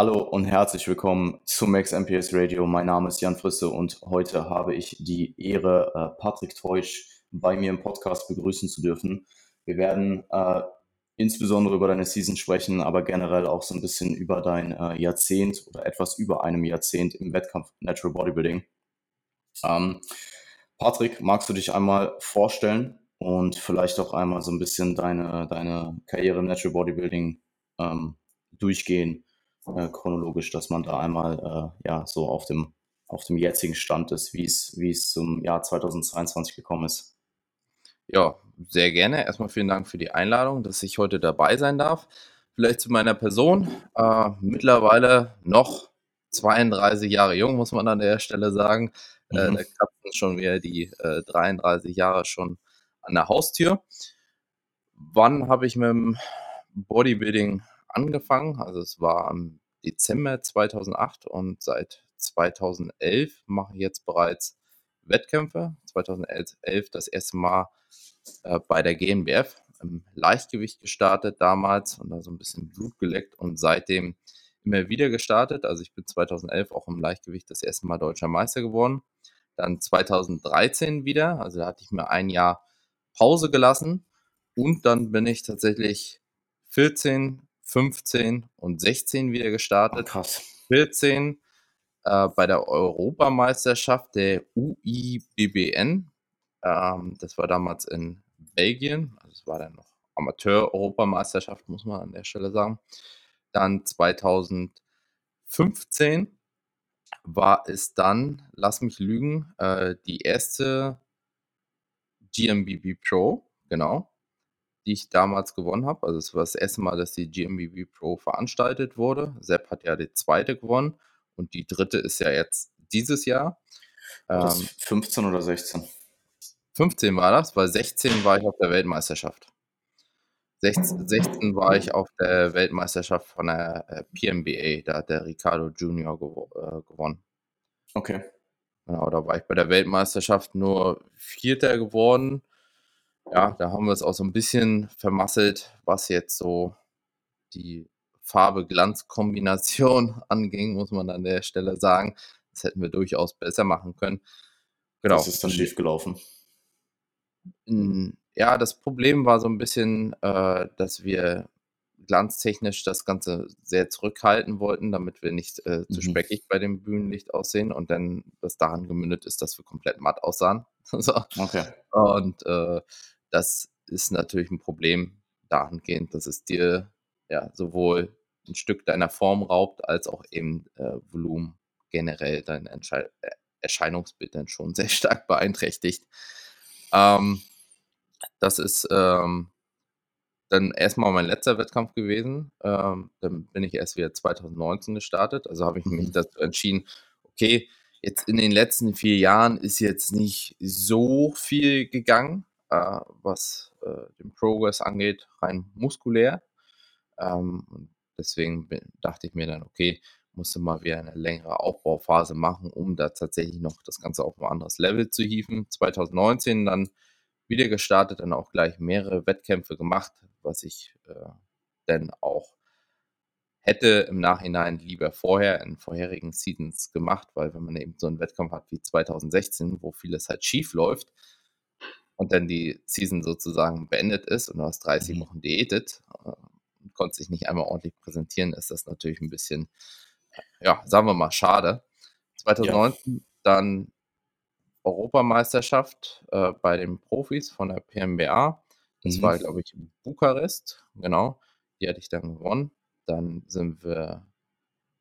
Hallo und herzlich willkommen zu Max MPS Radio. Mein Name ist Jan Frisse und heute habe ich die Ehre, äh, Patrick Teusch bei mir im Podcast begrüßen zu dürfen. Wir werden äh, insbesondere über deine Season sprechen, aber generell auch so ein bisschen über dein äh, Jahrzehnt oder etwas über einem Jahrzehnt im Wettkampf Natural Bodybuilding. Ähm, Patrick, magst du dich einmal vorstellen und vielleicht auch einmal so ein bisschen deine, deine Karriere im Natural Bodybuilding ähm, durchgehen, äh, chronologisch, dass man da einmal äh, ja so auf dem, auf dem jetzigen Stand ist, wie es, wie es zum Jahr 2022 gekommen ist. Ja, sehr gerne. Erstmal vielen Dank für die Einladung, dass ich heute dabei sein darf. Vielleicht zu meiner Person. Äh, mittlerweile noch 32 Jahre jung, muss man an der Stelle sagen. Äh, mhm. Äh, da kratzen schon wieder die äh, 33 Jahre schon an der Haustür. Wann habe ich mit dem Bodybuilding angefangen? Also es war im Dezember 2008 und seit 2011 mache ich jetzt bereits Wettkämpfe. 2011 das erste Mal äh, bei der GmbF im Leichtgewicht gestartet damals und da so ein bisschen Blut geleckt und seitdem immer wieder gestartet. Also ich bin 2011 auch im Leichtgewicht das erste Mal deutscher Meister geworden. Dann 2013 wieder, also da hatte ich mir ein Jahr Pause gelassen und dann bin ich tatsächlich 14, 15 und 16 wieder gestartet. Oh, krass. 14 äh, bei der Europameisterschaft der UIBBN. Ähm, das war damals in Belgien. Also es war dann noch Amateur-Europameisterschaft, muss man an der Stelle sagen. Dann 2015 war es dann, lass mich lügen, äh, die erste GMBB Pro, genau, die ich damals gewonnen habe. Also es war das erste Mal, dass die GMBB Pro veranstaltet wurde. Sepp hat ja die zweite gewonnen und die dritte ist ja jetzt dieses Jahr. Das ähm, 15 oder 16? 15 war das, weil 16 war ich auf der Weltmeisterschaft. 16, 16 war ich auf der Weltmeisterschaft von der äh, PMBA, da hat der Ricardo Junior gewo äh, gewonnen. Okay. Genau, da war ich bei der Weltmeisterschaft nur Vierter geworden. Ja, da haben wir es auch so ein bisschen vermasselt, was jetzt so die Farbe-Glanz-Kombination anging, muss man an der Stelle sagen. Das hätten wir durchaus besser machen können. Genau. Das ist dann schief gelaufen. Ja, das Problem war so ein bisschen, äh, dass wir glanztechnisch das Ganze sehr zurückhalten wollten, damit wir nicht äh, zu mhm. speckig bei dem Bühnenlicht aussehen und dann das daran gemündet ist, dass wir komplett matt aussahen. so. Okay. Und äh, das ist natürlich ein Problem dahingehend, dass es dir ja sowohl ein Stück deiner Form raubt, als auch eben äh, Volumen generell dein Entschei äh, Erscheinungsbild dann schon sehr stark beeinträchtigt. Ähm, das ist ähm, dann erstmal mein letzter Wettkampf gewesen. Ähm, dann bin ich erst wieder 2019 gestartet. Also habe ich mich mhm. dazu entschieden, okay, jetzt in den letzten vier Jahren ist jetzt nicht so viel gegangen, äh, was äh, den Progress angeht, rein muskulär. Ähm, deswegen dachte ich mir dann, okay, musste mal wieder eine längere Aufbauphase machen, um da tatsächlich noch das Ganze auf ein anderes Level zu hieven. 2019 dann wieder gestartet, dann auch gleich mehrere Wettkämpfe gemacht, was ich äh, dann auch hätte im Nachhinein lieber vorher in vorherigen Seasons gemacht, weil wenn man eben so einen Wettkampf hat wie 2016, wo vieles halt schief läuft und dann die Season sozusagen beendet ist und du hast 30 mhm. Wochen diätet äh, und konntest dich nicht einmal ordentlich präsentieren, ist das natürlich ein bisschen ja, sagen wir mal, schade. 2019 ja. dann Europameisterschaft äh, bei den Profis von der PMBA. Das mhm. war, glaube ich, in Bukarest, genau. Die hatte ich dann gewonnen. Dann sind wir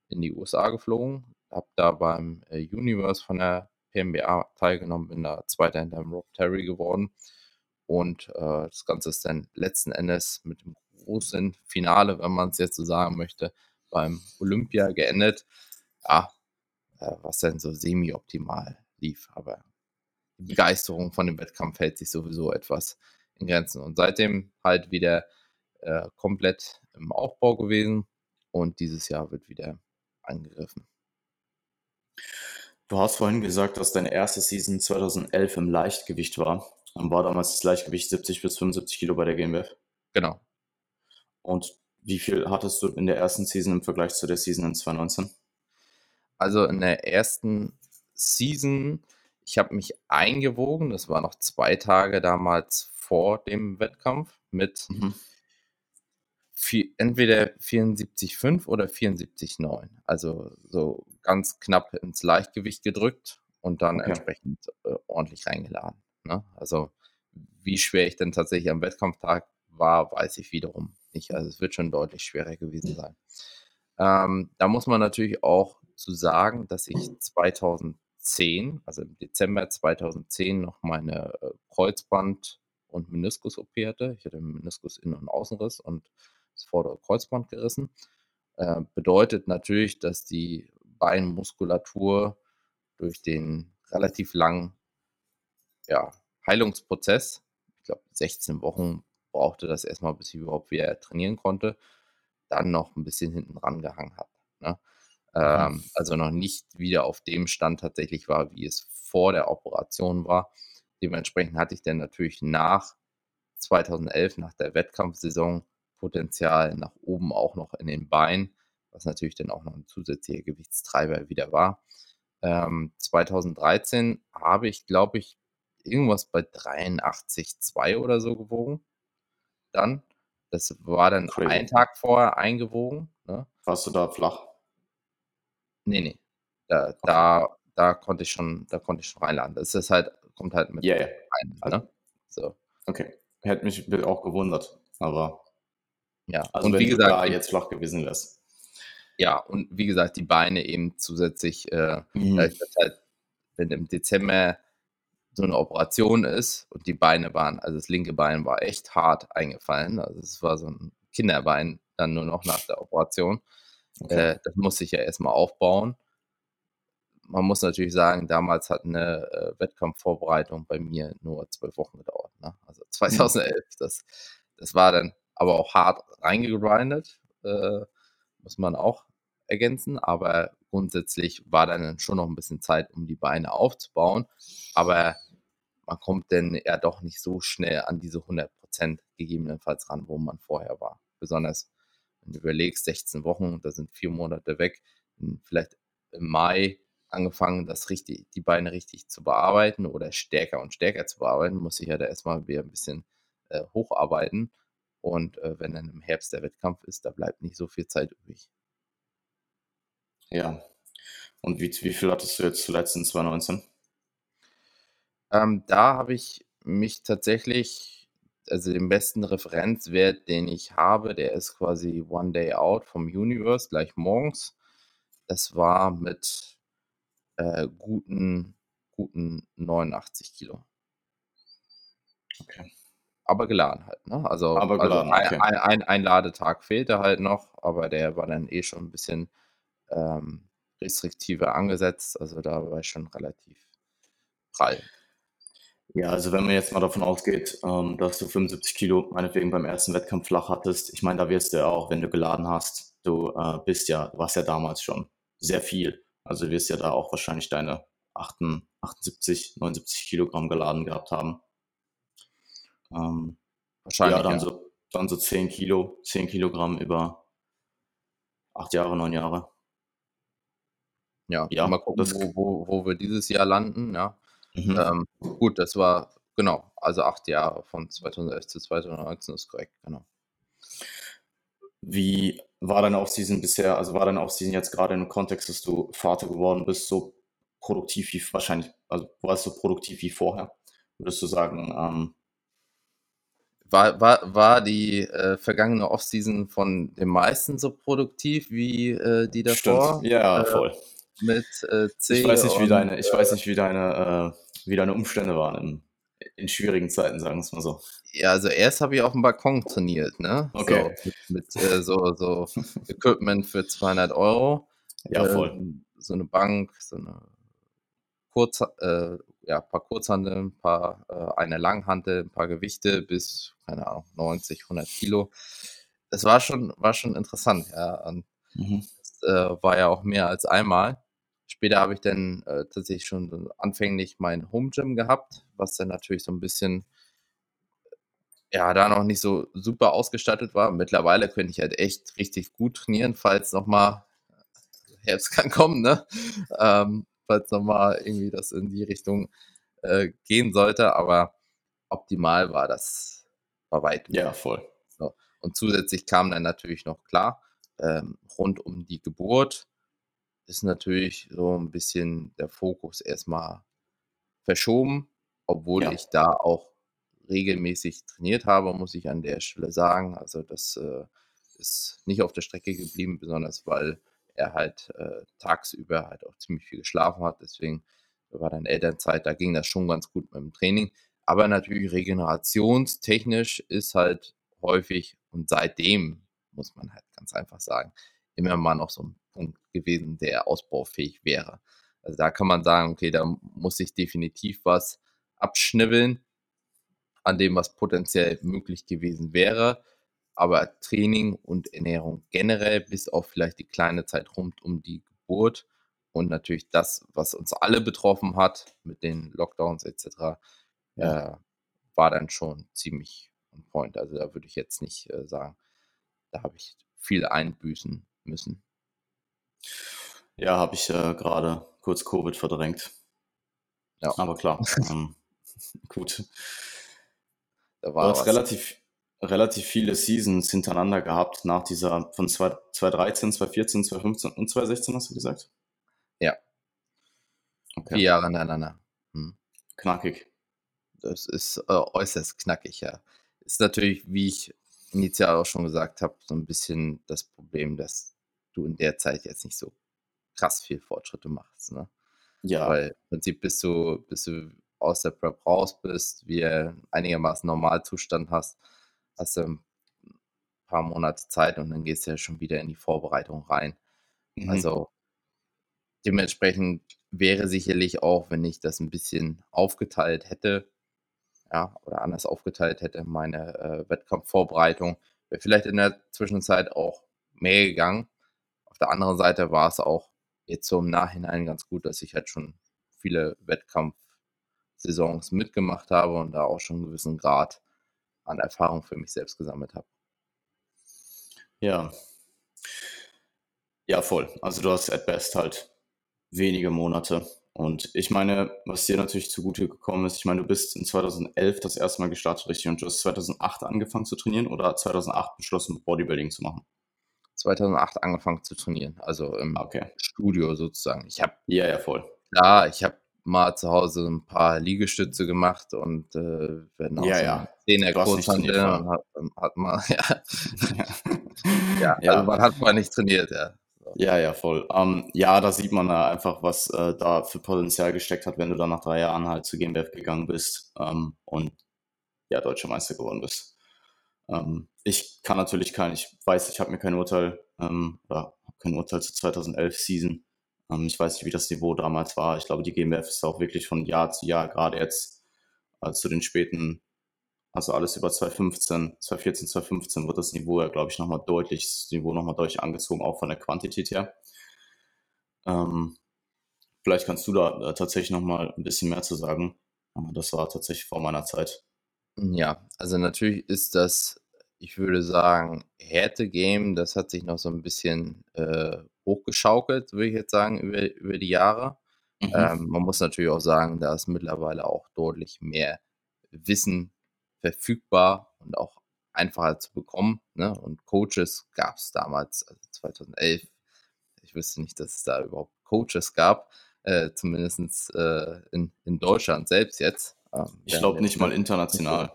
in die USA geflogen, habe da beim äh, Universe von der PMBA teilgenommen, bin da Zweiter hinter Rob Terry geworden. Und äh, das Ganze ist dann letzten Endes mit dem großen Finale, wenn man es jetzt so sagen möchte, beim Olympia geendet. Ja, äh, was dann so semi-optimal lief. Aber die Begeisterung von dem Wettkampf hält sich sowieso etwas in Grenzen. Und seitdem halt wieder äh, komplett im Aufbau gewesen und dieses Jahr wird wieder angegriffen. Du hast vorhin gesagt, dass deine erste Season 2011 im Leichtgewicht war. Dann war damals das Leichtgewicht 70 bis 75 Kilo bei der GmbF. Genau. Und wie viel hattest du in der ersten Season im Vergleich zu der Season in 2019? Also in der ersten Season, ich habe mich eingewogen, das war noch zwei Tage damals vor dem Wettkampf mit mhm. vier, entweder 74,5 oder 74,9. Also so ganz knapp ins Leichtgewicht gedrückt und dann okay. entsprechend äh, ordentlich reingeladen. Ne? Also wie schwer ich denn tatsächlich am Wettkampftag war, weiß ich wiederum nicht. Also es wird schon deutlich schwerer gewesen sein. Ähm, da muss man natürlich auch zu sagen, dass ich 2010, also im Dezember 2010, noch meine äh, Kreuzband- und Meniskus-OP hatte. Ich hatte einen Meniskus-Innen- und Außenriss und das vordere Kreuzband gerissen. Äh, bedeutet natürlich, dass die Beinmuskulatur durch den relativ langen ja, Heilungsprozess, ich glaube 16 Wochen brauchte das erstmal, bis ich überhaupt wieder trainieren konnte, dann noch ein bisschen hinten rangehangen hat. Ne? Ähm, also noch nicht wieder auf dem Stand tatsächlich war, wie es vor der Operation war. Dementsprechend hatte ich dann natürlich nach 2011, nach der Wettkampfsaison, Potenzial nach oben auch noch in den Beinen, was natürlich dann auch noch ein zusätzlicher Gewichtstreiber wieder war. Ähm, 2013 habe ich, glaube ich, irgendwas bei 83,2 oder so gewogen. Dann. Das war dann Crazy. einen Tag vorher eingewogen. Ne? Warst du da flach? Nee, nee. Da, da, da konnte ich schon, da konnte ich schon reinladen. Das ist halt, kommt halt mit yeah. rein. Ne? Also, so. Okay. Hätte mich auch gewundert, aber ja. Also und wenn wie gesagt, da jetzt flach gewesen wärst. Ja, und wie gesagt, die Beine eben zusätzlich, äh, mhm. halt, wenn im Dezember so eine Operation ist und die Beine waren, also das linke Bein war echt hart eingefallen. Also es war so ein Kinderbein dann nur noch nach der Operation. Okay. Äh, das musste ich ja erstmal aufbauen. Man muss natürlich sagen, damals hat eine äh, Wettkampfvorbereitung bei mir nur zwölf Wochen gedauert. Ne? Also 2011, mhm. das, das war dann aber auch hart reingegrindet, äh, muss man auch ergänzen. Aber grundsätzlich war dann schon noch ein bisschen Zeit, um die Beine aufzubauen. Aber man kommt denn ja doch nicht so schnell an diese 100 Prozent gegebenenfalls ran, wo man vorher war. Besonders wenn du überlegst, 16 Wochen, da sind vier Monate weg, vielleicht im Mai angefangen, das richtig, die Beine richtig zu bearbeiten oder stärker und stärker zu bearbeiten, muss ich ja da erstmal wieder ein bisschen äh, hocharbeiten. Und äh, wenn dann im Herbst der Wettkampf ist, da bleibt nicht so viel Zeit übrig. Ja. Und wie, wie viel hattest du jetzt zuletzt in 2019? Ähm, da habe ich mich tatsächlich, also den besten Referenzwert, den ich habe, der ist quasi One Day Out vom Universe, gleich morgens. Das war mit äh, guten, guten 89 Kilo. Okay. Aber geladen halt, ne? Also, aber also geladen, also ein, ein, ein, Ladetag fehlte halt noch, aber der war dann eh schon ein bisschen ähm, restriktiver angesetzt. Also da war ich schon relativ prall. Ja, also wenn man jetzt mal davon ausgeht, ähm, dass du 75 Kilo meinetwegen beim ersten Wettkampf flach hattest, ich meine, da wirst du ja auch, wenn du geladen hast, du äh, bist ja, du warst ja damals schon sehr viel. Also du wirst ja da auch wahrscheinlich deine 78, 79 Kilogramm geladen gehabt haben. Ähm, wahrscheinlich. Ja, dann, ja. So, dann so 10 Kilo, 10 Kilogramm über 8 Jahre, 9 Jahre. Ja, ja mal gucken, wo, wo, wo wir dieses Jahr landen. Ja. Mhm. Ähm, gut, das war, genau, also acht Jahre von 2011 zu 2019 ist korrekt, genau. Wie war deine Offseason bisher, also war deine Offseason jetzt gerade im Kontext, dass du Vater geworden bist, so produktiv wie wahrscheinlich, also warst du so produktiv wie vorher? Würdest du sagen, ähm, war, war, war die äh, vergangene Offseason von den meisten so produktiv wie äh, die davor? Stimmt. Ja, äh, voll mit äh, C. Ich weiß nicht, wie deine, ich weiß nicht, wie deine, äh, wie deine Umstände waren in, in schwierigen Zeiten, sagen wir es mal so. Ja, also erst habe ich auf dem Balkon trainiert, ne? Okay. So, mit, mit äh, so, so Equipment für 200 Euro. Ja, voll. Ähm, so eine Bank, so eine Kurz, äh, ja, ein paar Kurzhandel, ein paar, äh, eine Langhandel, ein paar Gewichte bis, keine Ahnung, 90, 100 Kilo. Das war schon, war schon interessant, ja. Und mhm. das äh, war ja auch mehr als einmal. Später habe ich dann äh, tatsächlich schon anfänglich mein Home Gym gehabt, was dann natürlich so ein bisschen ja, da noch nicht so super ausgestattet war. Mittlerweile könnte ich halt echt richtig gut trainieren, falls nochmal Herbst kann kommen, ne? Ähm, falls nochmal irgendwie das in die Richtung äh, gehen sollte, aber optimal war das bei weitem. Ja, voll. So. Und zusätzlich kam dann natürlich noch klar, ähm, rund um die Geburt ist natürlich so ein bisschen der Fokus erstmal verschoben, obwohl ja. ich da auch regelmäßig trainiert habe, muss ich an der Stelle sagen. Also das äh, ist nicht auf der Strecke geblieben, besonders weil er halt äh, tagsüber halt auch ziemlich viel geschlafen hat. Deswegen war dann Elternzeit, da ging das schon ganz gut mit dem Training. Aber natürlich regenerationstechnisch ist halt häufig und seitdem, muss man halt ganz einfach sagen, immer mal noch so ein Punkt gewesen, der ausbaufähig wäre. Also da kann man sagen, okay, da muss ich definitiv was abschnibbeln an dem, was potenziell möglich gewesen wäre. Aber Training und Ernährung generell, bis auf vielleicht die kleine Zeit rund um die Geburt und natürlich das, was uns alle betroffen hat mit den Lockdowns etc., ja. äh, war dann schon ziemlich on point. Also da würde ich jetzt nicht äh, sagen, da habe ich viel einbüßen müssen. Ja, habe ich äh, gerade kurz Covid verdrängt. Ja. Aber klar, ähm, gut. Da war du hast relativ, relativ viele Seasons hintereinander gehabt nach dieser von 2013, 2014, 2015 und 2016, hast du gesagt? Ja. Okay. Vier Jahre hintereinander. Hm. Knackig. Das ist äh, äußerst knackig, ja. Ist natürlich, wie ich initial auch schon gesagt habe, so ein bisschen das Problem, dass du in der Zeit jetzt nicht so krass viel Fortschritte machst. Ne? Ja. Weil im Prinzip bist du, bist du aus der Prep raus bist, wie einigermaßen Normalzustand hast, hast du ein paar Monate Zeit und dann gehst du ja schon wieder in die Vorbereitung rein. Mhm. Also dementsprechend wäre sicherlich auch, wenn ich das ein bisschen aufgeteilt hätte, ja, oder anders aufgeteilt hätte, meine äh, Wettkampfvorbereitung, wäre vielleicht in der Zwischenzeit auch mehr gegangen. Der anderen Seite war es auch jetzt so im Nachhinein ganz gut, dass ich halt schon viele Wettkampf Saisons mitgemacht habe und da auch schon einen gewissen Grad an Erfahrung für mich selbst gesammelt habe. Ja. Ja, voll. Also du hast at best halt wenige Monate. Und ich meine, was dir natürlich zugute gekommen ist, ich meine, du bist in 2011 das erste Mal gestartet, richtig? Und du hast 2008 angefangen zu trainieren oder 2008 beschlossen, Bodybuilding zu machen? 2008 angefangen zu trainieren, also im okay. Studio sozusagen. Ich habe ja, ja, voll. Ja, ich habe mal zu Hause ein paar Liegestütze gemacht und äh, wenn auch ja, so ja. Zehner Kurzhandel hat, hat man, ja. ja, ja, also man hat mal nicht trainiert, ja. Ja, ja, voll. Ähm, ja, da sieht man da einfach, was äh, da für Potenzial gesteckt hat, wenn du dann nach drei Jahren halt zu GmbF gegangen bist ähm, und ja, deutscher Meister geworden bist. Ähm, ich kann natürlich kein, ich weiß, ich habe mir kein Urteil ähm, oder kein Urteil zu 2011 Season ähm, ich weiß nicht, wie das Niveau damals war. Ich glaube, die GmbF ist auch wirklich von Jahr zu Jahr, gerade jetzt äh, zu den späten, also alles über 2015, 2014, 2015 wird das Niveau ja, glaube ich, nochmal deutlich, das Niveau nochmal deutlich angezogen, auch von der Quantität her. Ähm, vielleicht kannst du da äh, tatsächlich nochmal ein bisschen mehr zu sagen. Äh, das war tatsächlich vor meiner Zeit. Ja, also natürlich ist das, ich würde sagen, Härte-Game, das hat sich noch so ein bisschen äh, hochgeschaukelt, würde ich jetzt sagen, über, über die Jahre. Mhm. Ähm, man muss natürlich auch sagen, da ist mittlerweile auch deutlich mehr Wissen verfügbar und auch einfacher zu bekommen. Ne? Und Coaches gab es damals, also 2011. Ich wüsste nicht, dass es da überhaupt Coaches gab, äh, zumindest äh, in, in Deutschland selbst jetzt. Ähm, ich glaube nicht mal international.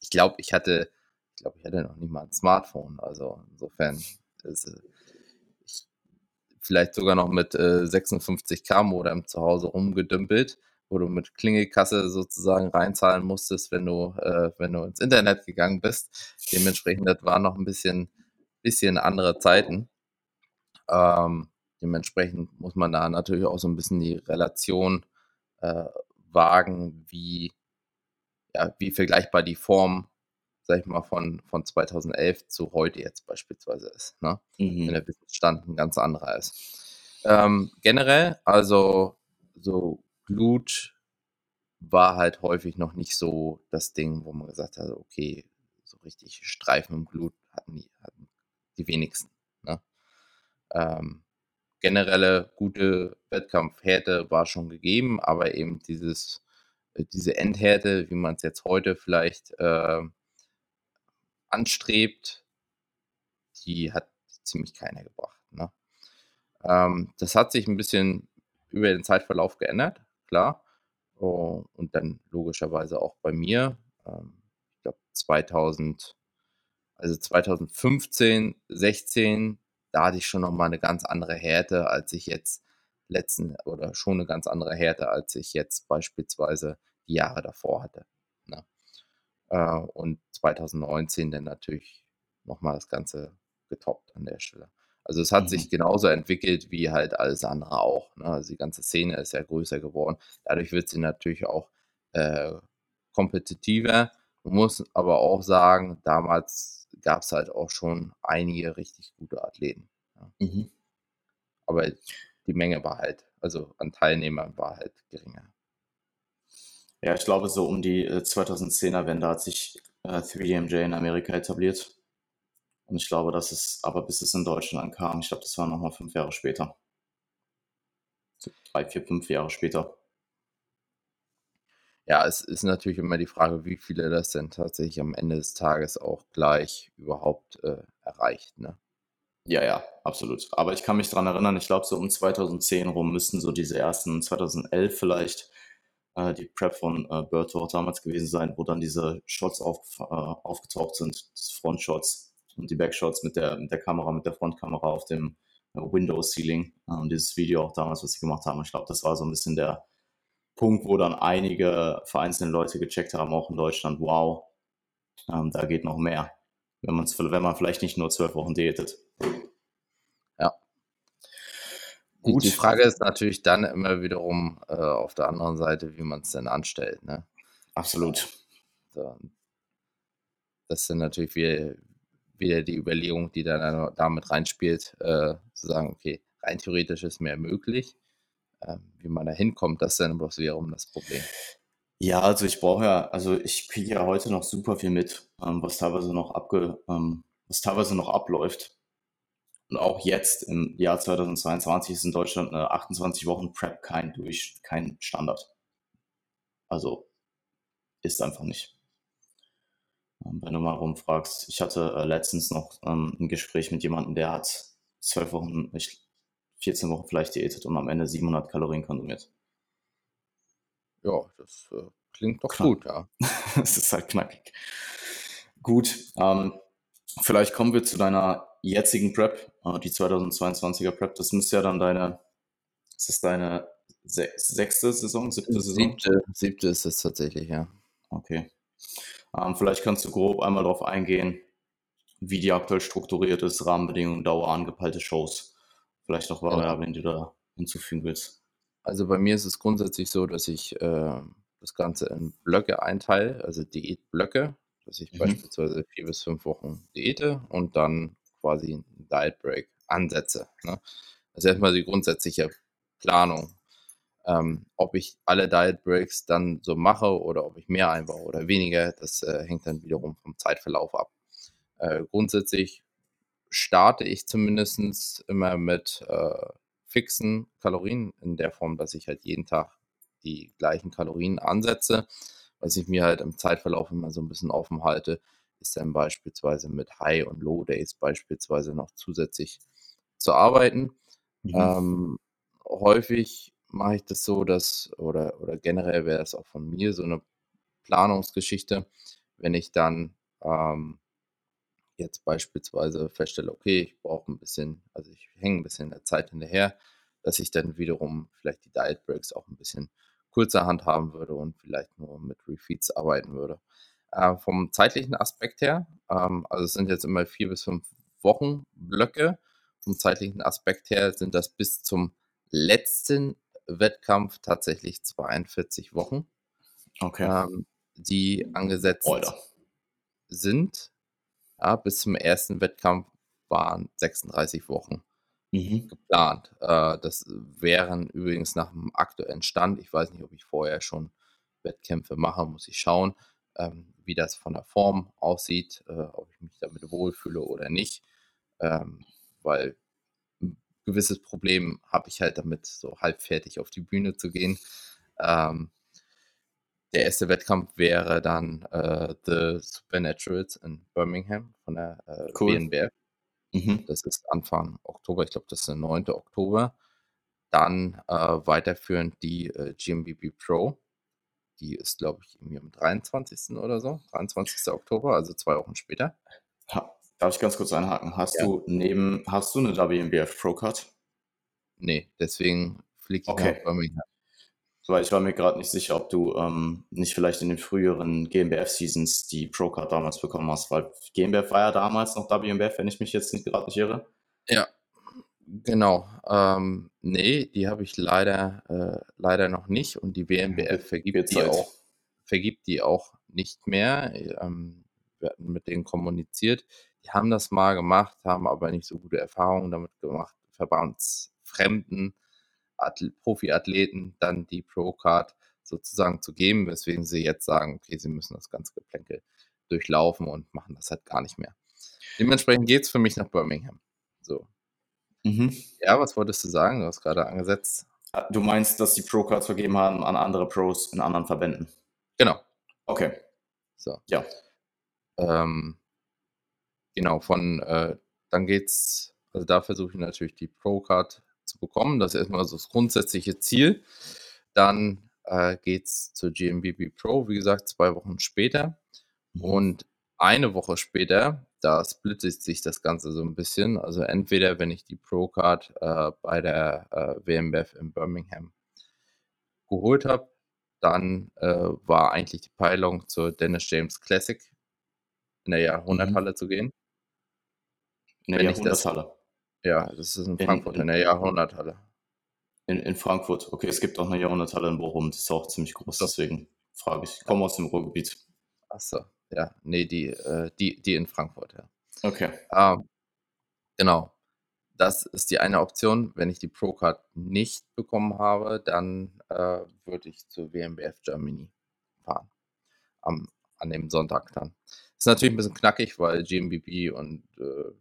Ich glaube, ich hatte, ich glaube, ich hatte noch nicht mal ein Smartphone. Also insofern ist, vielleicht sogar noch mit äh, 56k Modem zu Hause rumgedümpelt, wo du mit Klingelkasse sozusagen reinzahlen musstest, wenn du, äh, wenn du ins Internet gegangen bist. Dementsprechend, das waren noch ein bisschen, bisschen andere Zeiten. Ähm, dementsprechend muss man da natürlich auch so ein bisschen die Relation äh, wagen, wie, ja, wie vergleichbar die Form sag ich mal, von, von 2011 zu heute jetzt beispielsweise ist. Ne? Mhm. Wenn der Wissensstand ein ganz anderer ist. Ähm, generell, also so Glut war halt häufig noch nicht so das Ding, wo man gesagt hat, okay, so richtig Streifen im Blut hatten die, hatten die wenigsten. Ne? Ähm, generelle gute Wettkampfhärte war schon gegeben, aber eben dieses, äh, diese Endhärte, wie man es jetzt heute vielleicht äh, anstrebt, die hat ziemlich keiner gebracht. Ne? Ähm, das hat sich ein bisschen über den Zeitverlauf geändert, klar. Oh, und dann logischerweise auch bei mir. Ähm, ich glaube 2000, also 2015, 16, da hatte ich schon nochmal eine ganz andere Härte, als ich jetzt letzten oder schon eine ganz andere Härte, als ich jetzt beispielsweise die Jahre davor hatte. Ne? Äh, und 2019 dann natürlich nochmal das Ganze getoppt an der Stelle. Also es hat mhm. sich genauso entwickelt wie halt alles andere auch. Ne? Also die ganze Szene ist ja größer geworden. Dadurch wird sie natürlich auch äh, kompetitiver. Man muss aber auch sagen, damals gab es halt auch schon einige richtig gute Athleten. Ja. Mhm. Aber die Menge war halt, also an Teilnehmern war halt geringer. Ja, ich glaube, so um die 2010er Wende hat sich äh, 3DMJ in Amerika etabliert. Und ich glaube, dass es, aber bis es in Deutschland kam, ich glaube, das war nochmal fünf Jahre später. So drei, vier, fünf Jahre später. Ja, es ist natürlich immer die Frage, wie viele das denn tatsächlich am Ende des Tages auch gleich überhaupt äh, erreicht. Ne? Ja, ja, absolut. Aber ich kann mich daran erinnern, ich glaube, so um 2010 rum müssten so diese ersten, 2011 vielleicht, äh, die Prep von äh, Berto auch damals gewesen sein, wo dann diese Shots auf, äh, aufgetaucht sind, Frontshots und die Backshots mit der, mit der Kamera, mit der Frontkamera auf dem äh, Windows Ceiling. Und dieses Video auch damals, was sie gemacht haben. Ich glaube, das war so ein bisschen der Punkt, wo dann einige vereinzelte Leute gecheckt haben, auch in Deutschland, wow, ähm, da geht noch mehr. Wenn, man's, wenn man vielleicht nicht nur zwölf Wochen diätet. Ja. Gut. Die Frage ist natürlich dann immer wiederum äh, auf der anderen Seite, wie man es denn anstellt. Ne? Absolut. So. Das sind natürlich wir, wieder die Überlegung, die dann damit reinspielt, äh, zu sagen, okay, rein theoretisch ist mehr möglich. Äh, wie man da hinkommt, das ist dann bloß wiederum das Problem. Ja, also ich brauche ja, also ich kriege ja heute noch super viel mit, ähm, was teilweise noch abge, ähm, was teilweise noch abläuft. Und auch jetzt im Jahr 2022 ist in Deutschland eine 28 Wochen Prep kein durch, kein Standard. Also ist einfach nicht. Ähm, wenn du mal rumfragst. Ich hatte äh, letztens noch ähm, ein Gespräch mit jemandem, der hat zwölf Wochen, ich, 14 Wochen vielleicht diätet und am Ende 700 Kalorien konsumiert. Ja, das äh, klingt doch Knack. gut, ja. Es ist halt knackig. Gut, ähm, vielleicht kommen wir zu deiner jetzigen Prep, äh, die 2022er Prep. Das müsste ja dann deine, ist das deine se sechste Saison, siebte Saison? Siebte, siebte ist es tatsächlich, ja. Okay. Ähm, vielleicht kannst du grob einmal darauf eingehen, wie die aktuell strukturiert ist, Rahmenbedingungen, Dauer, angepeilte Shows. Vielleicht noch Variablen, die du da hinzufügen willst. Also bei mir ist es grundsätzlich so, dass ich äh, das Ganze in Blöcke einteile, also Diätblöcke, dass ich mhm. beispielsweise vier bis fünf Wochen diete und dann quasi einen Diet Break ansetze. Ne? Das ist erstmal die grundsätzliche Planung ähm, ob ich alle Diet Breaks dann so mache oder ob ich mehr einbaue oder weniger, das äh, hängt dann wiederum vom Zeitverlauf ab. Äh, grundsätzlich starte ich zumindest immer mit äh, fixen Kalorien in der Form, dass ich halt jeden Tag die gleichen Kalorien ansetze. Was ich mir halt im Zeitverlauf immer so ein bisschen offen halte, ist dann beispielsweise mit High- und Low-Days beispielsweise noch zusätzlich zu arbeiten. Mhm. Ähm, häufig mache ich das so, dass, oder, oder generell wäre das auch von mir so eine Planungsgeschichte, wenn ich dann ähm, jetzt beispielsweise feststelle, okay, ich brauche ein bisschen, also ich hänge ein bisschen der Zeit hinterher, dass ich dann wiederum vielleicht die Diet Breaks auch ein bisschen kurzer handhaben würde und vielleicht nur mit Refeeds arbeiten würde. Äh, vom zeitlichen Aspekt her, ähm, also es sind jetzt immer vier bis fünf Wochen Blöcke. Vom zeitlichen Aspekt her sind das bis zum letzten Wettkampf tatsächlich 42 Wochen, okay. ähm, die angesetzt Alter. sind. Ja, bis zum ersten Wettkampf waren 36 Wochen mhm. geplant. Äh, das wären übrigens nach dem aktuellen Stand, ich weiß nicht, ob ich vorher schon Wettkämpfe mache, muss ich schauen, ähm, wie das von der Form aussieht, äh, ob ich mich damit wohlfühle oder nicht, ähm, weil ein gewisses Problem habe ich halt damit, so halbfertig auf die Bühne zu gehen. Ähm, der erste Wettkampf wäre dann äh, The Supernaturals in Birmingham von der äh, cool. BNBF. Mhm. Das ist Anfang Oktober, ich glaube, das ist der 9. Oktober. Dann äh, weiterführend die äh, GMBB Pro. Die ist, glaube ich, irgendwie am 23. oder so, 23. Oktober, also zwei Wochen später. Ha, darf ich ganz kurz einhaken? Hast ja. du neben, hast du eine WMBF Pro Card? Nee, deswegen fliegt okay. nach Birmingham. Weil ich war mir gerade nicht sicher, ob du ähm, nicht vielleicht in den früheren GmbF-Seasons die Pro-Card damals bekommen hast, weil GmbF war ja damals noch WMBF, wenn ich mich jetzt nicht gerade nicht irre. Ja, genau. Ähm, nee, die habe ich leider, äh, leider noch nicht und die WMBF vergibt die, auch, vergibt die auch nicht mehr. Ähm, wir hatten mit denen kommuniziert. Die haben das mal gemacht, haben aber nicht so gute Erfahrungen damit gemacht, verbandsfremden Profiathleten dann die Pro-Card sozusagen zu geben, weswegen sie jetzt sagen, okay, sie müssen das ganze Geplänkel durchlaufen und machen das halt gar nicht mehr. Dementsprechend geht es für mich nach Birmingham. So. Mhm. Ja, was wolltest du sagen? Du hast gerade angesetzt. Ah, du meinst, dass die Pro-Cards vergeben haben an andere Pros in anderen Verbänden? Genau. Okay. So. Ja. Ähm, genau, von äh, dann geht's, also da versuche ich natürlich die Pro-Card zu bekommen. Das ist erstmal so das grundsätzliche Ziel. Dann äh, geht es zur GMBB Pro, wie gesagt, zwei Wochen später. Mhm. Und eine Woche später, da splittet sich das Ganze so ein bisschen. Also entweder, wenn ich die Pro-Card äh, bei der äh, WMBF in Birmingham geholt habe, dann äh, war eigentlich die Peilung zur Dennis James Classic in der Jahrhunderthalle mhm. zu gehen. In der Jahrhunderthalle. Ja, das ist in Frankfurt, in, in der Jahrhunderthalle. In, in Frankfurt, okay, es gibt auch eine Jahrhunderthalle in Bochum, das ist auch ziemlich groß, deswegen frage ich. Ich komme aus dem Ruhrgebiet. Achso, ja, nee, die, äh, die, die in Frankfurt, ja. Okay. Ähm, genau. Das ist die eine Option. Wenn ich die Pro-Card nicht bekommen habe, dann äh, würde ich zur WMBF Germany fahren. Am, an dem Sonntag dann. Ist natürlich ein bisschen knackig, weil GMBB und äh,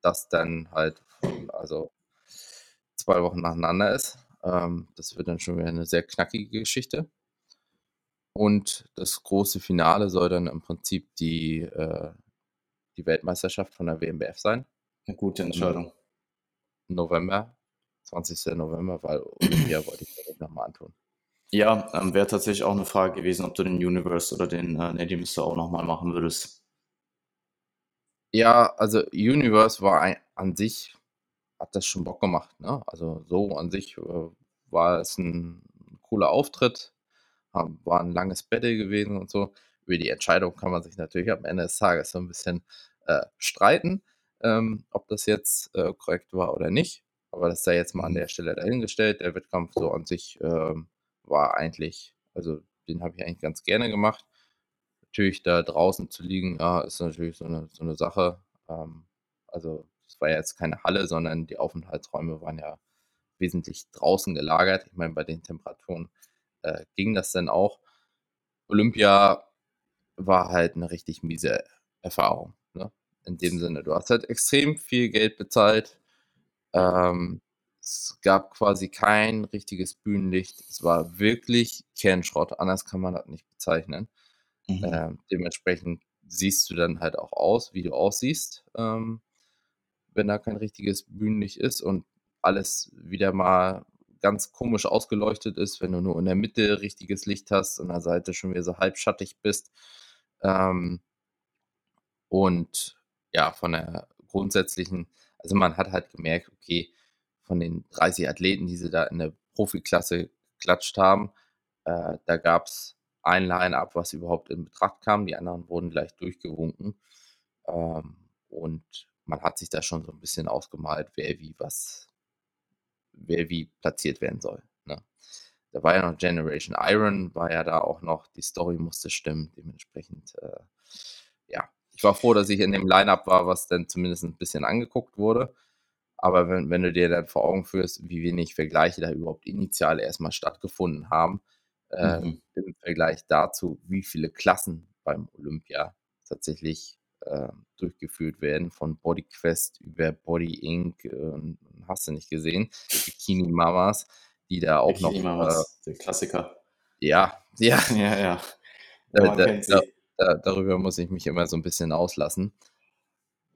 das dann halt also zwei Wochen nacheinander ist. Ähm, das wird dann schon wieder eine sehr knackige Geschichte. Und das große Finale soll dann im Prinzip die, äh, die Weltmeisterschaft von der WMBF sein. Eine gute Entscheidung. November, 20. November, weil Olympia wollte ich mir nochmal antun. Ja, ähm, wäre tatsächlich auch eine Frage gewesen, ob du den Universe oder den äh, Neddy Mister auch nochmal machen würdest. Ja, also Universe war ein, an sich, hat das schon Bock gemacht. Ne? Also so an sich äh, war es ein cooler Auftritt, war ein langes Battle gewesen und so. Über die Entscheidung kann man sich natürlich am Ende des Tages so ein bisschen äh, streiten, ähm, ob das jetzt äh, korrekt war oder nicht. Aber das sei jetzt mal an der Stelle dahingestellt. Der Wettkampf so an sich ähm, war eigentlich, also den habe ich eigentlich ganz gerne gemacht natürlich da draußen zu liegen, ja, ist natürlich so eine, so eine Sache. Ähm, also es war ja jetzt keine Halle, sondern die Aufenthaltsräume waren ja wesentlich draußen gelagert. Ich meine, bei den Temperaturen äh, ging das dann auch. Olympia war halt eine richtig miese Erfahrung. Ne? In dem Sinne, du hast halt extrem viel Geld bezahlt. Ähm, es gab quasi kein richtiges Bühnenlicht. Es war wirklich Kernschrott. Anders kann man das nicht bezeichnen. Mhm. Ähm, dementsprechend siehst du dann halt auch aus, wie du aussiehst, ähm, wenn da kein richtiges Bühnenlicht ist und alles wieder mal ganz komisch ausgeleuchtet ist, wenn du nur in der Mitte richtiges Licht hast, und an der Seite schon wieder so halbschattig bist. Ähm, und ja, von der grundsätzlichen, also man hat halt gemerkt, okay, von den 30 Athleten, die sie da in der Profiklasse geklatscht haben, äh, da gab es ein Line-up, was überhaupt in Betracht kam. Die anderen wurden gleich durchgewunken. Ähm, und man hat sich da schon so ein bisschen ausgemalt, wer wie was, wer wie platziert werden soll. Ne? Da war ja noch Generation Iron, war ja da auch noch, die Story musste stimmen, dementsprechend, äh, ja. Ich war froh, dass ich in dem Line-Up war, was dann zumindest ein bisschen angeguckt wurde. Aber wenn, wenn du dir dann vor Augen führst, wie wenig Vergleiche da überhaupt initial erstmal stattgefunden haben, äh, mhm. im Vergleich dazu, wie viele Klassen beim Olympia tatsächlich äh, durchgeführt werden, von BodyQuest über Body Inc. und hast du nicht gesehen, Bikini Mamas, die da auch Bikini noch. Mamas, äh, der Klassiker. Ja, ja. Ja, ja. Da, da, da, darüber muss ich mich immer so ein bisschen auslassen.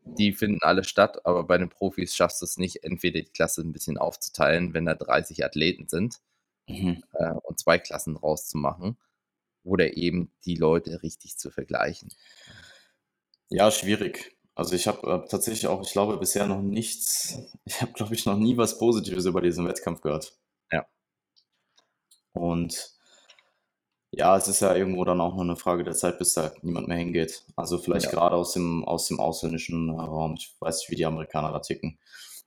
Die finden alle statt, aber bei den Profis schaffst du es nicht, entweder die Klasse ein bisschen aufzuteilen, wenn da 30 Athleten sind mhm. äh, und zwei Klassen draus zu machen oder eben die Leute richtig zu vergleichen. Ja, schwierig. Also ich habe äh, tatsächlich auch, ich glaube, bisher noch nichts, ich habe, glaube ich, noch nie was Positives über diesen Wettkampf gehört. Ja. Und ja, es ist ja irgendwo dann auch nur eine Frage der Zeit, bis da niemand mehr hingeht. Also vielleicht ja. gerade aus dem, aus dem ausländischen Raum. Ich weiß nicht, wie die Amerikaner da ticken.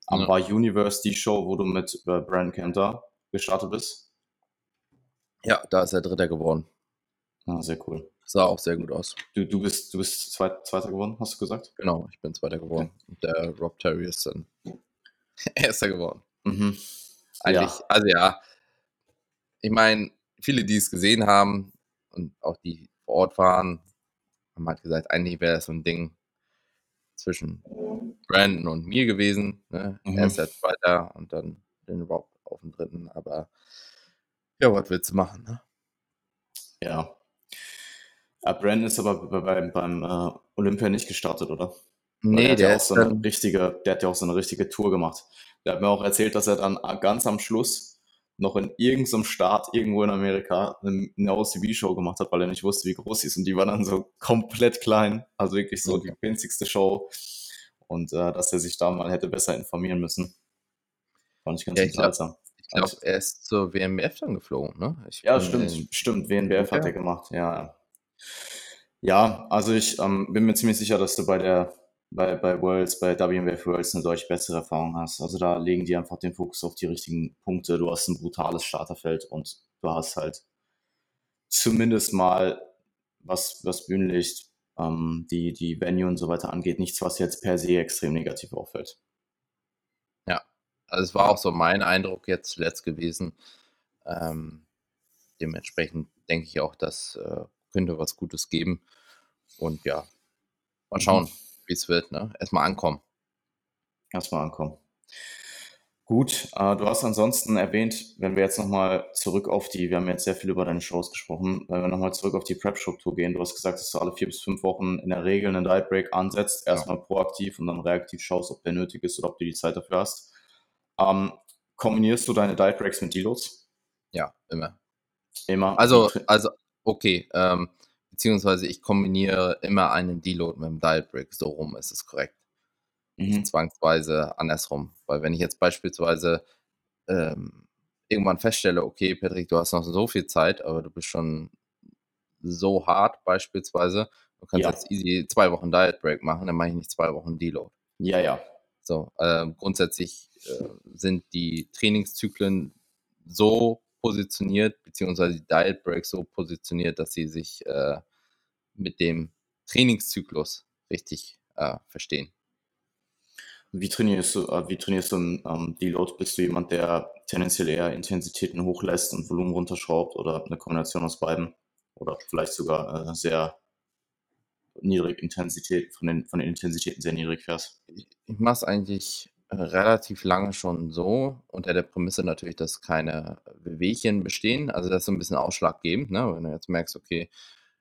Aber ja. war Universe die Show, wo du mit äh, Brandon Kenter gestartet bist? Ja, da ist er Dritter geworden. Ah, sehr cool. Sah auch sehr gut aus. Du, du bist, du bist Zweit, Zweiter geworden, hast du gesagt? Genau, ich bin Zweiter geworden. Okay. Und der Rob Terry ist dann Erster geworden. Mhm. Eigentlich, ja. also ja, ich meine, viele, die es gesehen haben und auch die vor Ort waren, haben halt gesagt, eigentlich wäre das so ein Ding zwischen Brandon und mir gewesen. Ne? Mhm. Er ist der Zweiter und dann den Rob auf dem Dritten. Aber ja, was willst du machen? Ne? Ja, ja, Brandon ist aber beim, beim äh, Olympia nicht gestartet, oder? Nee, der, der, ja auch so eine richtige, der hat ja auch so eine richtige Tour gemacht. Der hat mir auch erzählt, dass er dann ganz am Schluss noch in irgendeinem Staat irgendwo in Amerika eine OCB-Show gemacht hat, weil er nicht wusste, wie groß sie ist. Und die war dann so komplett klein, also wirklich so die winzigste Show. Und äh, dass er sich da mal hätte besser informieren müssen. Fand ich ganz ja, unterhaltsam. Glaube, glaub, er ist zur WMBF dann geflogen, ne? Ich ja, stimmt, stimmt. WMBF okay. hat er gemacht, ja. Ja, also ich ähm, bin mir ziemlich sicher, dass du bei der bei, bei Worlds, bei WMWF Worlds eine deutlich bessere Erfahrung hast. Also da legen die einfach den Fokus auf die richtigen Punkte. Du hast ein brutales Starterfeld und du hast halt zumindest mal, was, was Bühnenlicht, ähm, die, die Venue und so weiter angeht, nichts, was jetzt per se extrem negativ auffällt. Also es war auch so mein Eindruck jetzt zuletzt gewesen. Ähm, dementsprechend denke ich auch, dass äh, könnte was Gutes geben. Und ja, mal mhm. schauen, wie es wird. Ne? Erstmal ankommen. Erstmal ankommen. Gut, äh, du hast ansonsten erwähnt, wenn wir jetzt nochmal zurück auf die, wir haben jetzt sehr viel über deine Shows gesprochen, wenn wir nochmal zurück auf die Prep-Struktur gehen, du hast gesagt, dass du alle vier bis fünf Wochen in der Regel einen Diet Break ansetzt, erstmal ja. proaktiv und dann reaktiv schaust, ob der nötig ist oder ob du die Zeit dafür hast. Ähm, kombinierst du deine Breaks mit Deloads? Ja, immer. Immer? Also, also Okay, ähm, beziehungsweise ich kombiniere immer einen Deload mit Dial Break, so rum ist es korrekt. Mhm. Zwangsweise andersrum. Weil wenn ich jetzt beispielsweise ähm, irgendwann feststelle, okay, Patrick, du hast noch so viel Zeit, aber du bist schon so hart beispielsweise, du kannst ja. jetzt easy zwei Wochen Diet Break machen, dann mache ich nicht zwei Wochen Deload. Ja, ja. So, äh, grundsätzlich sind die Trainingszyklen so positioniert, beziehungsweise die Diet Break so positioniert, dass sie sich äh, mit dem Trainingszyklus richtig äh, verstehen. Wie trainierst du, äh, wie trainierst du ähm, Deload? Bist du jemand, der tendenziell eher Intensitäten hochlässt und Volumen runterschraubt oder eine Kombination aus beiden? Oder vielleicht sogar äh, sehr niedrig Intensität, von den, von den Intensitäten sehr niedrig fährst? Ich, ich mache es eigentlich relativ lange schon so, unter der Prämisse natürlich, dass keine Wehwehchen bestehen. Also das ist so ein bisschen ausschlaggebend, ne? wenn du jetzt merkst, okay,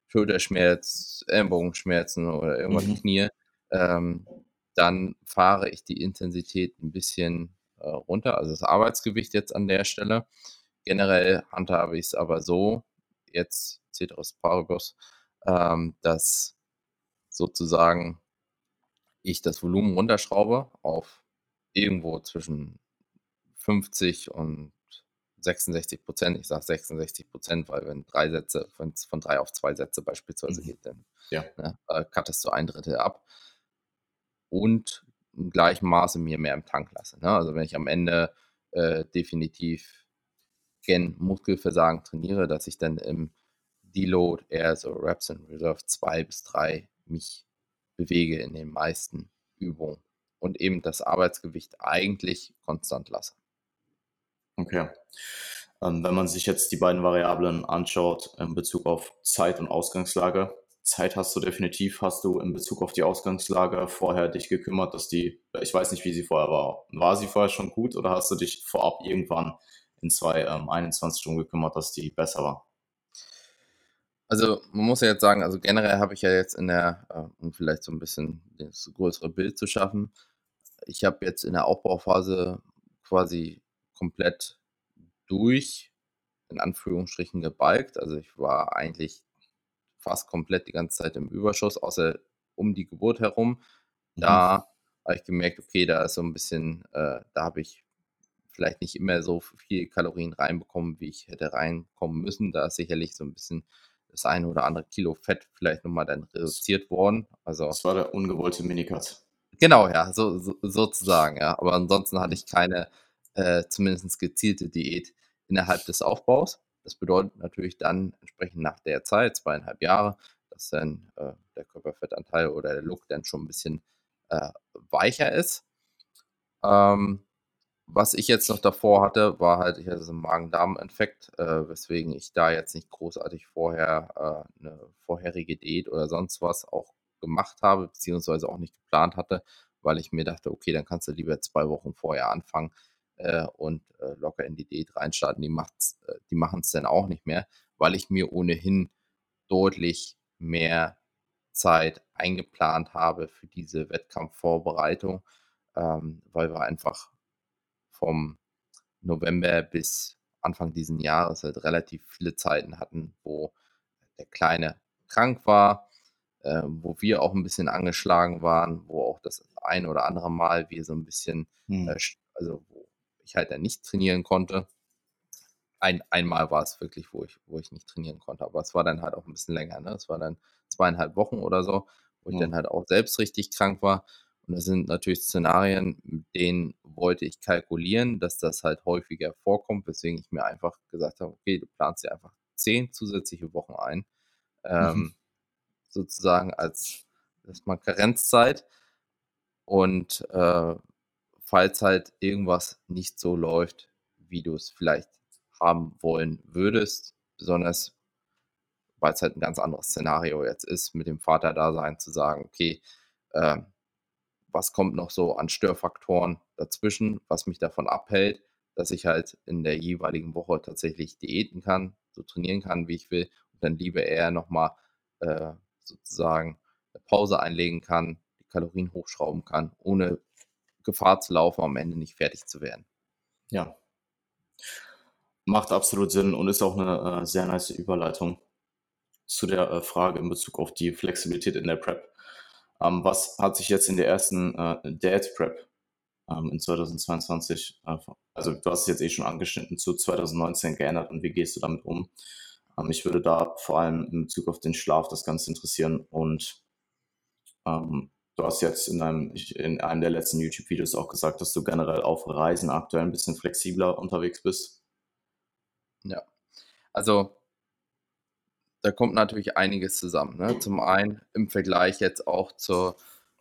Schulterschmerz, Ellenbogenschmerzen oder irgendwas mhm. Knie, ähm, dann fahre ich die Intensität ein bisschen äh, runter, also das Arbeitsgewicht jetzt an der Stelle. Generell handhabe ich es aber so, jetzt Ceteris Paribus, ähm, dass sozusagen ich das Volumen runterschraube auf irgendwo zwischen 50 und 66 Prozent. Ich sage 66 Prozent, weil wenn drei Sätze von, von drei auf zwei Sätze beispielsweise mhm. geht, dann ja. ne, äh, cuttest du ein Drittel ab. Und im gleichen Maße mir mehr im Tank lasse. Ne? Also wenn ich am Ende äh, definitiv gen Muskelversagen trainiere, dass ich dann im Deload eher so Reps in Reserve 2 bis 3 mich bewege in den meisten Übungen und eben das Arbeitsgewicht eigentlich konstant lasse. Okay. Ähm, wenn man sich jetzt die beiden Variablen anschaut in Bezug auf Zeit und Ausgangslage, Zeit hast du definitiv, hast du in Bezug auf die Ausgangslage vorher dich gekümmert, dass die, ich weiß nicht, wie sie vorher war. War sie vorher schon gut oder hast du dich vorab irgendwann in zwei ähm, 21 Stunden gekümmert, dass die besser war? Also man muss ja jetzt sagen, also generell habe ich ja jetzt in der, äh, um vielleicht so ein bisschen das größere Bild zu schaffen, ich habe jetzt in der Aufbauphase quasi komplett durch, in Anführungsstrichen gebalgt. Also ich war eigentlich fast komplett die ganze Zeit im Überschuss, außer um die Geburt herum. Da mhm. habe ich gemerkt, okay, da ist so ein bisschen, äh, da habe ich vielleicht nicht immer so viel Kalorien reinbekommen, wie ich hätte reinkommen müssen. Da ist sicherlich so ein bisschen das eine oder andere Kilo Fett vielleicht nochmal dann reduziert worden. Also, das war der ungewollte Minicut. Genau, ja, so, so, sozusagen, ja. Aber ansonsten hatte ich keine äh, zumindest gezielte Diät innerhalb des Aufbaus. Das bedeutet natürlich dann entsprechend nach der Zeit, zweieinhalb Jahre, dass dann äh, der Körperfettanteil oder der Look dann schon ein bisschen äh, weicher ist. Ähm, was ich jetzt noch davor hatte, war halt, ich hatte so einen Magen-Darm-Infekt, äh, weswegen ich da jetzt nicht großartig vorher äh, eine vorherige Diät oder sonst was auch gemacht habe, beziehungsweise auch nicht geplant hatte, weil ich mir dachte, okay, dann kannst du lieber zwei Wochen vorher anfangen äh, und äh, locker in die Diät reinstarten. Die, macht's, äh, die machen es dann auch nicht mehr, weil ich mir ohnehin deutlich mehr Zeit eingeplant habe für diese Wettkampfvorbereitung, ähm, weil wir einfach vom November bis Anfang diesen Jahres halt relativ viele Zeiten hatten, wo der Kleine krank war, äh, wo wir auch ein bisschen angeschlagen waren, wo auch das ein oder andere Mal wir so ein bisschen, hm. äh, also wo ich halt dann nicht trainieren konnte. Ein, einmal war es wirklich, wo ich, wo ich nicht trainieren konnte, aber es war dann halt auch ein bisschen länger. Ne? Es war dann zweieinhalb Wochen oder so, wo ich hm. dann halt auch selbst richtig krank war. Und das sind natürlich Szenarien, mit denen wollte ich kalkulieren, dass das halt häufiger vorkommt, weswegen ich mir einfach gesagt habe, okay, du planst dir einfach zehn zusätzliche Wochen ein. Ähm, mhm sozusagen als erstmal Karenzzeit. Und äh, falls halt irgendwas nicht so läuft, wie du es vielleicht haben wollen würdest, besonders weil es halt ein ganz anderes Szenario jetzt ist, mit dem Vater-Dasein zu sagen, okay, äh, was kommt noch so an Störfaktoren dazwischen, was mich davon abhält, dass ich halt in der jeweiligen Woche tatsächlich diäten kann, so trainieren kann, wie ich will, und dann lieber eher nochmal äh, sozusagen eine Pause einlegen kann, die Kalorien hochschrauben kann, ohne Gefahr zu laufen, am Ende nicht fertig zu werden. Ja. Macht absolut Sinn und ist auch eine äh, sehr nice Überleitung zu der äh, Frage in Bezug auf die Flexibilität in der Prep. Ähm, was hat sich jetzt in der ersten äh, Dad Prep ähm, in 2022, äh, also du hast es jetzt eh schon angeschnitten, zu 2019 geändert und wie gehst du damit um? Ähm, mich würde da vor allem in Bezug auf den Schlaf das Ganze interessieren und ähm, du hast jetzt in einem, in einem der letzten YouTube-Videos auch gesagt, dass du generell auf Reisen aktuell ein bisschen flexibler unterwegs bist. Ja, also da kommt natürlich einiges zusammen. Ne? Zum einen im Vergleich jetzt auch zur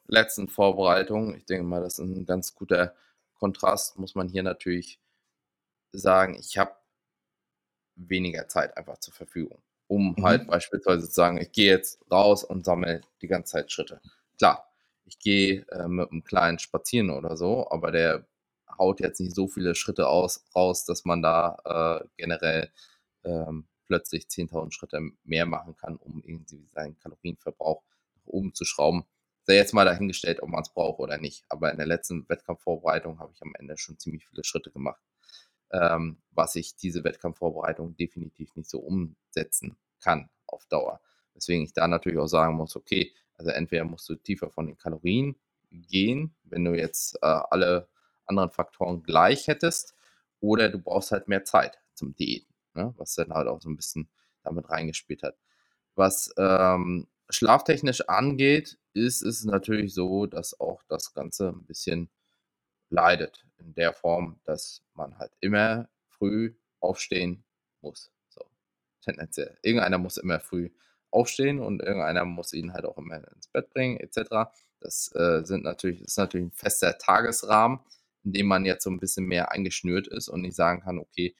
letzten Vorbereitung. Ich denke mal, das ist ein ganz guter Kontrast, muss man hier natürlich sagen. Ich habe weniger Zeit einfach zur Verfügung, um mhm. halt beispielsweise zu sagen, ich gehe jetzt raus und sammle die ganze Zeit Schritte. Klar, ich gehe äh, mit einem kleinen Spazieren oder so, aber der haut jetzt nicht so viele Schritte aus, raus, dass man da äh, generell ähm, plötzlich 10.000 Schritte mehr machen kann, um irgendwie seinen Kalorienverbrauch nach oben zu schrauben. Sei jetzt mal dahingestellt, ob man es braucht oder nicht. Aber in der letzten Wettkampfvorbereitung habe ich am Ende schon ziemlich viele Schritte gemacht ähm, was ich diese Wettkampfvorbereitung definitiv nicht so umsetzen kann auf Dauer. Deswegen ich da natürlich auch sagen muss, okay, also entweder musst du tiefer von den Kalorien gehen, wenn du jetzt äh, alle anderen Faktoren gleich hättest, oder du brauchst halt mehr Zeit zum Diäten, ne? was dann halt auch so ein bisschen damit reingespielt hat. Was ähm, schlaftechnisch angeht, ist es natürlich so, dass auch das Ganze ein bisschen leidet in der Form, dass man halt immer früh aufstehen muss. So, tendenziell. Irgendeiner muss immer früh aufstehen und irgendeiner muss ihn halt auch immer ins Bett bringen, etc. Das äh, sind natürlich, ist natürlich ein fester Tagesrahmen, in dem man jetzt so ein bisschen mehr eingeschnürt ist und nicht sagen kann, okay,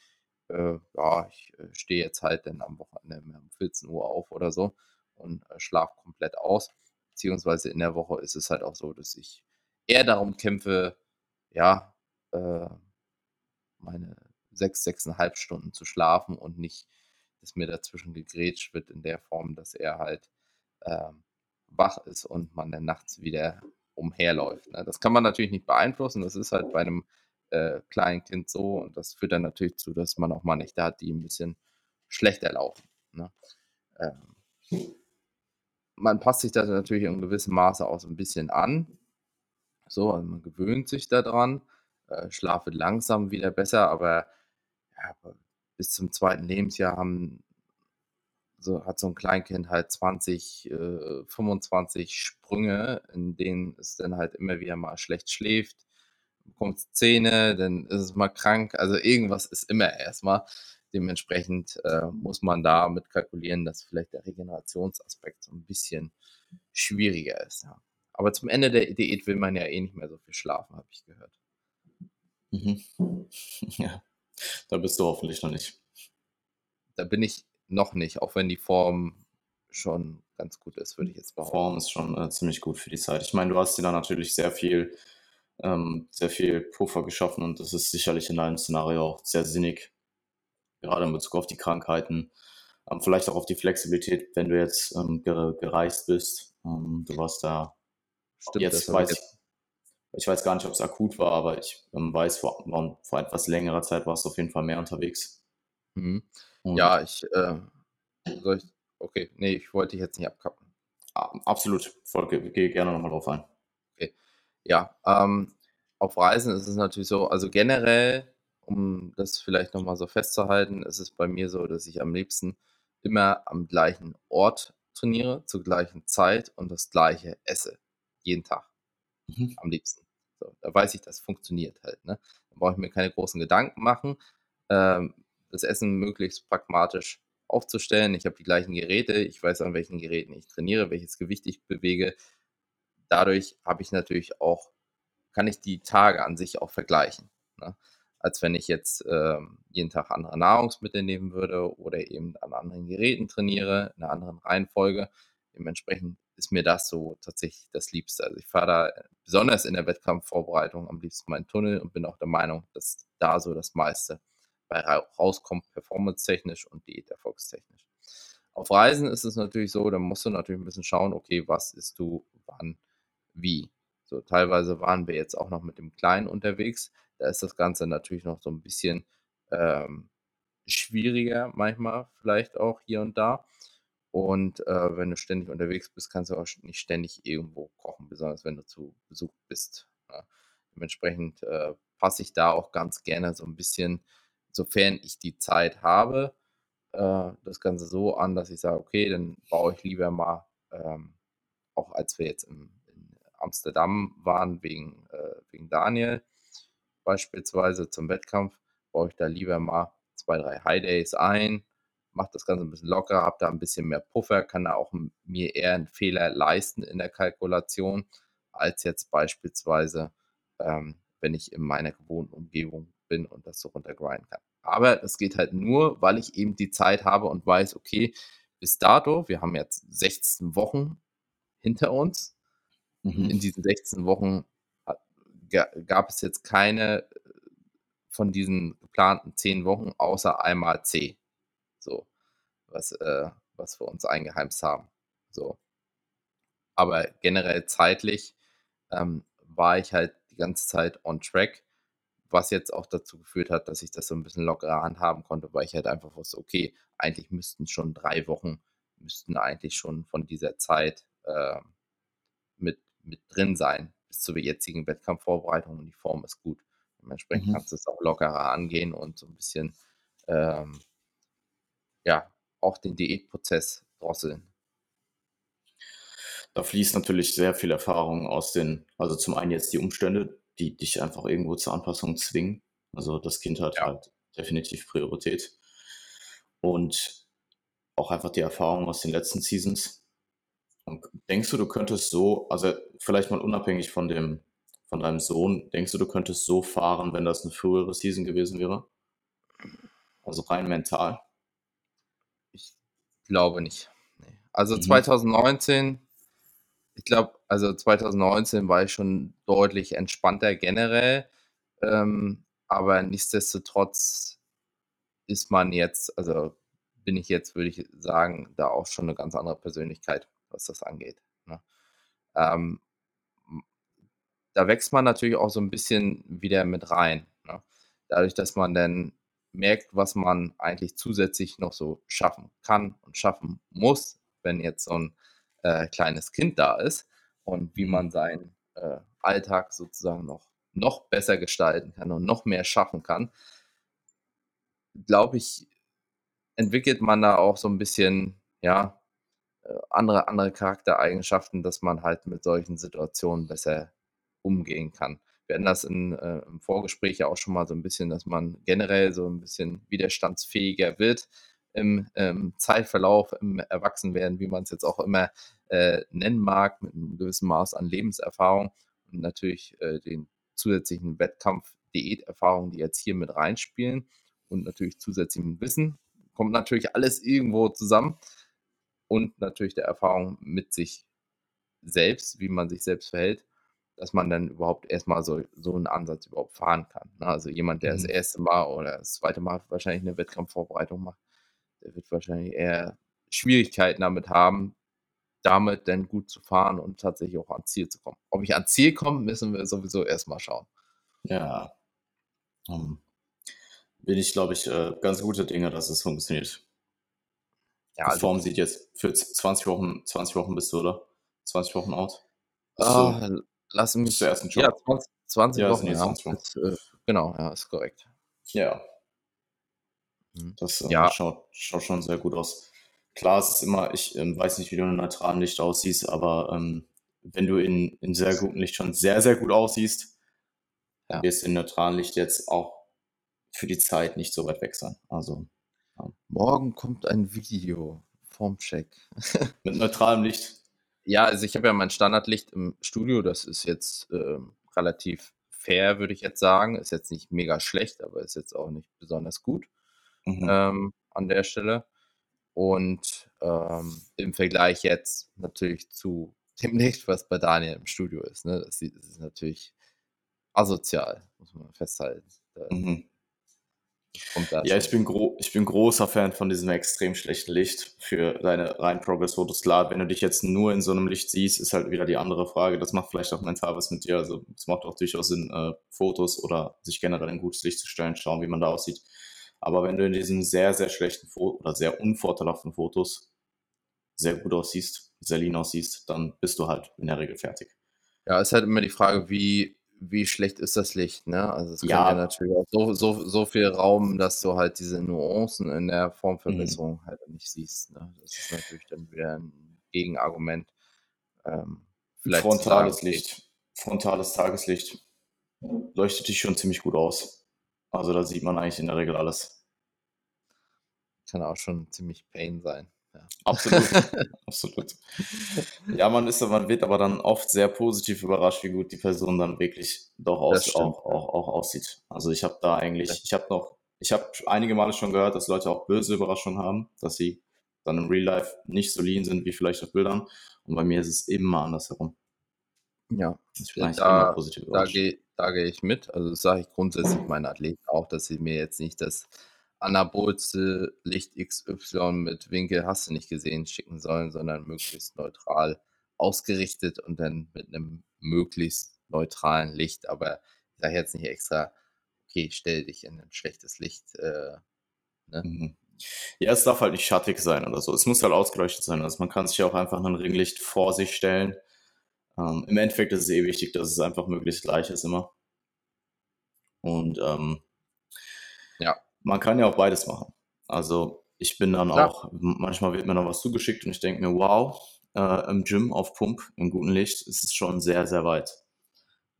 äh, ja, ich äh, stehe jetzt halt dann am Wochenende um 14 Uhr auf oder so und äh, schlafe komplett aus. Beziehungsweise in der Woche ist es halt auch so, dass ich eher darum kämpfe, ja, äh, meine sechs, sechseinhalb Stunden zu schlafen und nicht, dass mir dazwischen gegrätscht wird in der Form, dass er halt ähm, wach ist und man dann nachts wieder umherläuft. Ne? Das kann man natürlich nicht beeinflussen. Das ist halt bei einem äh, kleinen Kind so und das führt dann natürlich zu, dass man auch mal Nächte hat, die ein bisschen schlechter laufen. Ne? Ähm, man passt sich das natürlich in gewissem Maße auch so ein bisschen an. So, also man gewöhnt sich daran, äh, Schlaf wird langsam wieder besser, aber ja, bis zum zweiten Lebensjahr haben so hat so ein Kleinkind halt 20, äh, 25 Sprünge, in denen es dann halt immer wieder mal schlecht schläft, bekommt Zähne, dann ist es mal krank, also irgendwas ist immer erstmal. Dementsprechend äh, muss man da mit kalkulieren, dass vielleicht der Regenerationsaspekt so ein bisschen schwieriger ist. Ja. Aber zum Ende der Diät will man ja eh nicht mehr so viel schlafen, habe ich gehört. Mhm. Ja, da bist du hoffentlich noch nicht. Da bin ich noch nicht, auch wenn die Form schon ganz gut ist, würde ich jetzt behaupten. Form ist schon äh, ziemlich gut für die Zeit. Ich meine, du hast dir da natürlich sehr viel, ähm, sehr viel Puffer geschaffen und das ist sicherlich in deinem Szenario auch sehr sinnig, gerade in Bezug auf die Krankheiten, ähm, vielleicht auch auf die Flexibilität, wenn du jetzt ähm, gereist bist. Ähm, du warst da Stimmt, jetzt weiß ich, ich weiß gar nicht, ob es akut war, aber ich ähm, weiß, vor, vor etwas längerer Zeit warst du auf jeden Fall mehr unterwegs. Mhm. Ja, ich, äh, soll ich, okay, nee, ich wollte dich jetzt nicht abkappen. Absolut, voll, gehe gerne nochmal drauf ein. Okay, ja, ähm, auf Reisen ist es natürlich so, also generell, um das vielleicht nochmal so festzuhalten, ist es bei mir so, dass ich am liebsten immer am gleichen Ort trainiere, zur gleichen Zeit und das gleiche esse. Jeden Tag. Mhm. Am liebsten. So, da weiß ich, das funktioniert halt. Ne? Da brauche ich mir keine großen Gedanken machen. Ähm, das Essen möglichst pragmatisch aufzustellen. Ich habe die gleichen Geräte, ich weiß, an welchen Geräten ich trainiere, welches Gewicht ich bewege. Dadurch habe ich natürlich auch, kann ich die Tage an sich auch vergleichen. Ne? Als wenn ich jetzt äh, jeden Tag andere Nahrungsmittel nehmen würde oder eben an anderen Geräten trainiere, in einer anderen Reihenfolge. Dementsprechend ist mir das so tatsächlich das Liebste. Also ich fahre da besonders in der Wettkampfvorbereitung am liebsten meinen Tunnel und bin auch der Meinung, dass da so das meiste bei rauskommt, performance-technisch und diäterfolgstechnisch. Auf Reisen ist es natürlich so, da musst du natürlich ein bisschen schauen, okay, was ist du, wann, wie. So, teilweise waren wir jetzt auch noch mit dem Kleinen unterwegs. Da ist das Ganze natürlich noch so ein bisschen ähm, schwieriger, manchmal vielleicht auch hier und da. Und äh, wenn du ständig unterwegs bist, kannst du auch nicht ständig irgendwo kochen, besonders wenn du zu Besuch bist. Ja. Dementsprechend äh, passe ich da auch ganz gerne so ein bisschen sofern ich die Zeit habe, äh, das Ganze so an, dass ich sage, okay, dann baue ich lieber mal, ähm, auch als wir jetzt im, in Amsterdam waren wegen, äh, wegen Daniel beispielsweise zum Wettkampf, baue ich da lieber mal zwei, drei High Days ein, mache das Ganze ein bisschen locker, habe da ein bisschen mehr Puffer, kann da auch mir eher einen Fehler leisten in der Kalkulation, als jetzt beispielsweise, ähm, wenn ich in meiner gewohnten Umgebung bin und das so runtergrinden kann. Aber das geht halt nur, weil ich eben die Zeit habe und weiß, okay, bis dato, wir haben jetzt 16 Wochen hinter uns. Mhm. In diesen 16 Wochen gab es jetzt keine äh, von diesen geplanten 10 Wochen außer einmal C. Was, äh, was wir uns eingeheimst haben. So. Aber generell zeitlich ähm, war ich halt die ganze Zeit on track was jetzt auch dazu geführt hat, dass ich das so ein bisschen lockerer handhaben konnte, weil ich halt einfach wusste, okay, eigentlich müssten schon drei Wochen, müssten eigentlich schon von dieser Zeit äh, mit, mit drin sein, bis zur jetzigen Wettkampfvorbereitung und die Form ist gut. Dementsprechend mhm. kannst du es auch lockerer angehen und so ein bisschen, ähm, ja, auch den Diätprozess drosseln. Da fließt natürlich sehr viel Erfahrung aus den, also zum einen jetzt die Umstände, die dich einfach irgendwo zur Anpassung zwingen. Also das Kind hat ja. halt definitiv Priorität. Und auch einfach die Erfahrung aus den letzten Seasons. Und denkst du, du könntest so, also vielleicht mal unabhängig von dem, von deinem Sohn, denkst du, du könntest so fahren, wenn das eine frühere Season gewesen wäre? Also rein mental? Glaube nicht. Nee. Also mhm. 2019, ich glaube, also 2019 war ich schon deutlich entspannter generell. Ähm, aber nichtsdestotrotz ist man jetzt, also bin ich jetzt, würde ich sagen, da auch schon eine ganz andere Persönlichkeit, was das angeht. Ne? Ähm, da wächst man natürlich auch so ein bisschen wieder mit rein. Ne? Dadurch, dass man dann merkt, was man eigentlich zusätzlich noch so schaffen kann und schaffen muss, wenn jetzt so ein äh, kleines Kind da ist und wie man seinen äh, Alltag sozusagen noch, noch besser gestalten kann und noch mehr schaffen kann, glaube ich, entwickelt man da auch so ein bisschen, ja, äh, andere, andere Charaktereigenschaften, dass man halt mit solchen Situationen besser umgehen kann. Wir hatten das in, äh, im Vorgespräch ja auch schon mal so ein bisschen, dass man generell so ein bisschen widerstandsfähiger wird im ähm, Zeitverlauf, im Erwachsenwerden, wie man es jetzt auch immer äh, nennen mag, mit einem gewissen Maß an Lebenserfahrung und natürlich äh, den zusätzlichen Wettkampf-Diäterfahrungen, die jetzt hier mit reinspielen und natürlich zusätzlichem Wissen. Kommt natürlich alles irgendwo zusammen und natürlich der Erfahrung mit sich selbst, wie man sich selbst verhält, dass man dann überhaupt erstmal so, so einen Ansatz überhaupt fahren kann. Ne? Also jemand, der mhm. das erste Mal oder das zweite Mal wahrscheinlich eine Wettkampfvorbereitung macht, der wird wahrscheinlich eher Schwierigkeiten damit haben, damit dann gut zu fahren und tatsächlich auch ans Ziel zu kommen. Ob ich ans Ziel komme, müssen wir sowieso erstmal schauen. Ja. Um, ähm, bin ich, glaube ich, äh, ganz gute Dinge, dass es funktioniert. Ja, die also, Form sieht jetzt für 20 Wochen, 20 Wochen bist du, oder? 20 Wochen out? Ah, so. Lass mich. Zur ersten Job. Ja, 20, 20 ja, Wochen. Ja, 20 Wochen. Ist, äh, genau, ja, ist korrekt. Ja. Mhm. Das äh, ja. Schaut, schaut schon sehr gut aus. Klar, es ist immer, ich ähm, weiß nicht, wie du in neutralen Licht aussiehst, aber ähm, wenn du in, in sehr gutem Licht schon sehr, sehr gut aussiehst, ja. wirst du in neutralen Licht jetzt auch für die Zeit nicht so weit weg sein. Also ja. morgen kommt ein Video vom Check. Mit neutralem Licht. Ja, also ich habe ja mein Standardlicht im Studio, das ist jetzt äh, relativ fair, würde ich jetzt sagen. Ist jetzt nicht mega schlecht, aber ist jetzt auch nicht besonders gut mhm. ähm, an der Stelle. Und ähm, im Vergleich jetzt natürlich zu dem Licht, was bei Daniel im Studio ist. Ne? Das, ist natürlich asozial, muss man festhalten. Mhm. Ja, ich bin, gro ich bin großer Fan von diesem extrem schlechten Licht für deine rein Progress-Fotos. Klar, wenn du dich jetzt nur in so einem Licht siehst, ist halt wieder die andere Frage. Das macht vielleicht auch mental was mit dir. Also es macht auch durchaus Sinn, äh, Fotos oder sich generell in gutes Licht zu stellen, schauen, wie man da aussieht. Aber wenn du in diesen sehr, sehr schlechten Fotos oder sehr unvorteilhaften Fotos sehr gut aussiehst, sehr lean aussiehst, dann bist du halt in der Regel fertig. Ja, es ist halt immer die Frage, wie wie schlecht ist das Licht, ne? Also es ja. ja natürlich auch so, so, so viel Raum, dass du halt diese Nuancen in der Formverbesserung mhm. halt nicht siehst. Ne? Das ist natürlich dann wieder ein Gegenargument. Ähm, Frontales Licht, frontales Tageslicht leuchtet dich schon ziemlich gut aus. Also da sieht man eigentlich in der Regel alles. Kann auch schon ziemlich Pain sein. Ja. Absolut, absolut. Ja, man ist, man wird aber dann oft sehr positiv überrascht, wie gut die Person dann wirklich doch aus, auch, auch, auch aussieht. Also ich habe da eigentlich, ich habe noch, ich habe einige Male schon gehört, dass Leute auch böse Überraschungen haben, dass sie dann im Real Life nicht so lean sind wie vielleicht auf Bildern. Und bei mir ist es immer andersherum. Ja, ich bin da, immer positiv überrascht. Da gehe da geh ich mit. Also das sage ich grundsätzlich meinen Athleten auch, dass sie mir jetzt nicht das anabolste Licht XY mit Winkel hast du nicht gesehen schicken sollen, sondern möglichst neutral ausgerichtet und dann mit einem möglichst neutralen Licht. Aber ich sage jetzt nicht extra, okay, stell dich in ein schlechtes Licht. Äh, ne? mhm. Ja, es darf halt nicht schattig sein oder so. Es muss halt ausgeleuchtet sein. Also man kann sich auch einfach ein Ringlicht vor sich stellen. Ähm, Im Endeffekt ist es eh wichtig, dass es einfach möglichst gleich ist immer. Und ähm, man kann ja auch beides machen. Also ich bin dann Klar. auch, manchmal wird mir noch was zugeschickt und ich denke mir, wow, äh, im Gym auf Pump, im guten Licht, ist es schon sehr, sehr weit.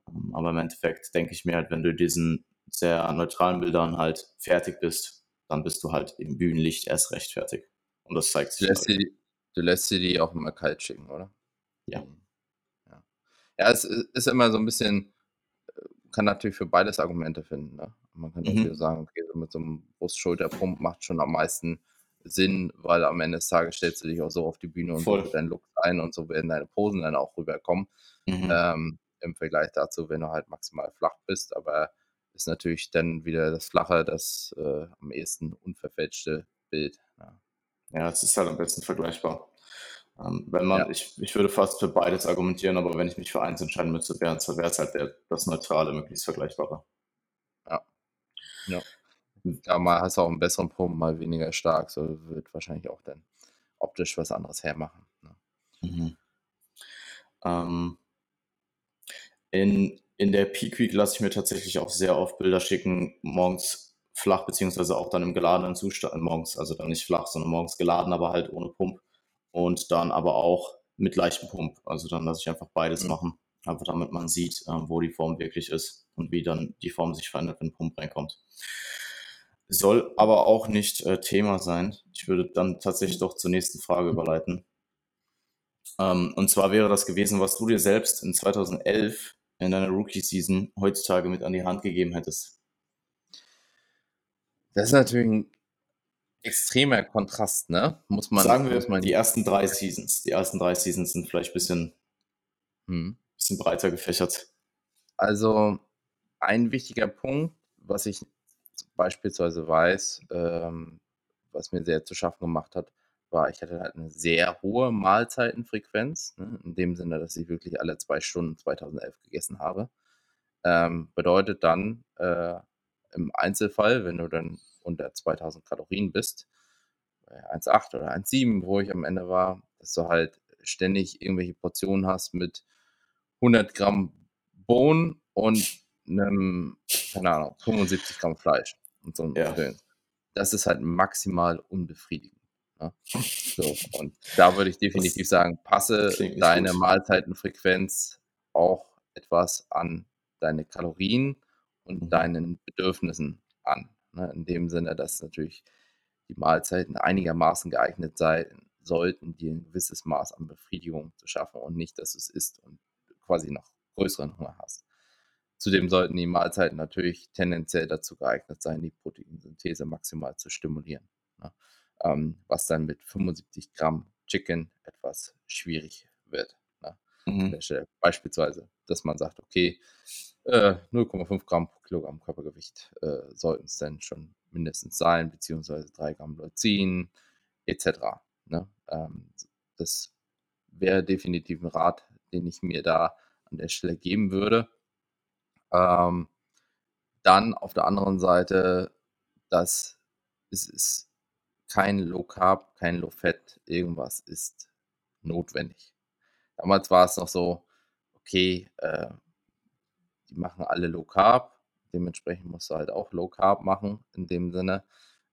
Ähm, aber im Endeffekt denke ich mir halt, wenn du diesen sehr neutralen Bildern halt fertig bist, dann bist du halt im Bühnenlicht erst recht fertig. Und das zeigt sich. Du lässt, halt. die, du lässt sie die auch immer kalt schicken, oder? Ja. Ja, ja es ist immer so ein bisschen, äh, kann natürlich für beides Argumente finden. Ne? Man kann mhm. natürlich sagen, okay, mit so einem Brust-Schulter-Pump macht schon am meisten Sinn, weil am Ende des Tages stellst du dich auch so auf die Bühne und so deinen Look ein und so werden deine Posen dann auch rüberkommen. Mhm. Ähm, Im Vergleich dazu, wenn du halt maximal flach bist, aber ist natürlich dann wieder das flache, das äh, am ehesten unverfälschte Bild. Ja. Ja, es ist halt am besten vergleichbar. Ähm, wenn man, Ja. ich, ich würde fast für beides argumentieren, aber wenn ich mich für eins entscheiden müsste, wäre es wäre es halt der, das Neutrale, möglichst Vergleichbare. Ja, mal hast du auch einen besseren Pump, mal weniger stark, so wird wahrscheinlich auch dann optisch was anderes hermachen. Ne? Mhm. Ähm, in, in der Peak Week lasse ich mir tatsächlich auch sehr oft Bilder schicken, morgens flach, beziehungsweise auch dann im geladenen Zustand, morgens, also dann nicht flach, sondern morgens geladen, aber halt ohne Pump. Und dann aber auch mit leichtem Pump. Also dann lasse ich einfach beides Mhm. machen, einfach damit man sieht, ähm, wo die Form wirklich ist und wie dann die Form sich verändert, wenn Pump reinkommt. Soll aber auch nicht äh, Thema sein. Ich würde dann tatsächlich doch zur nächsten Frage überleiten. Ähm, und zwar wäre das gewesen, was du dir selbst in 2011 in deiner Rookie-Season heutzutage mit an die Hand gegeben hättest. Das ist natürlich ein extremer Kontrast, ne? Muss man, Sagen wir muss man die ersten drei Seasons. Die ersten drei Seasons sind vielleicht ein bisschen, Hm. Bisschen breiter gefächert. Also ein wichtiger Punkt, was ich beispielsweise weiß, ähm, was mir sehr zu schaffen gemacht hat, war, ich hatte halt eine sehr hohe Mahlzeitenfrequenz, ne? in dem Sinne, dass ich wirklich alle zwei Stunden 2011 gegessen habe. Ähm, bedeutet dann äh, im Einzelfall, wenn du dann unter 2000 Kalorien bist, bei 1,8 oder 1,7, wo ich am Ende war, dass du halt ständig irgendwelche Portionen hast mit 100 Gramm Bohnen und einem, keine Ahnung, 75 Gramm Fleisch und so ein Ja. Film. Das ist halt maximal unbefriedigend. Ne? So, und da würde ich definitiv sagen, passe deine gut. Mahlzeitenfrequenz auch etwas an deine Kalorien und Mhm. deinen Bedürfnissen an. Ne? In dem Sinne, dass natürlich die Mahlzeiten einigermaßen geeignet sein sollten, dir ein gewisses Maß an Befriedigung zu schaffen und nicht, dass du es isst und quasi noch größeren Hunger hast. Zudem sollten die Mahlzeiten natürlich tendenziell dazu geeignet sein, die Proteinsynthese maximal zu stimulieren. Ne? Ähm, was dann mit 75 Gramm Chicken etwas schwierig wird. Ne? Mhm. beispielsweise, dass man sagt, okay, äh, 0,5 Gramm pro Kilogramm Körpergewicht äh, sollten es dann schon mindestens sein, beziehungsweise 3 Gramm Leucin etc. Ne? Ähm, das wäre definitiv ein Rat, den ich mir da an der Stelle geben würde. Ähm, dann auf der anderen Seite, dass es ist kein Low Carb, kein Low Fat, irgendwas ist notwendig. Damals war es noch so, okay, äh, die machen alle Low Carb, dementsprechend musst du halt auch Low Carb machen in dem Sinne.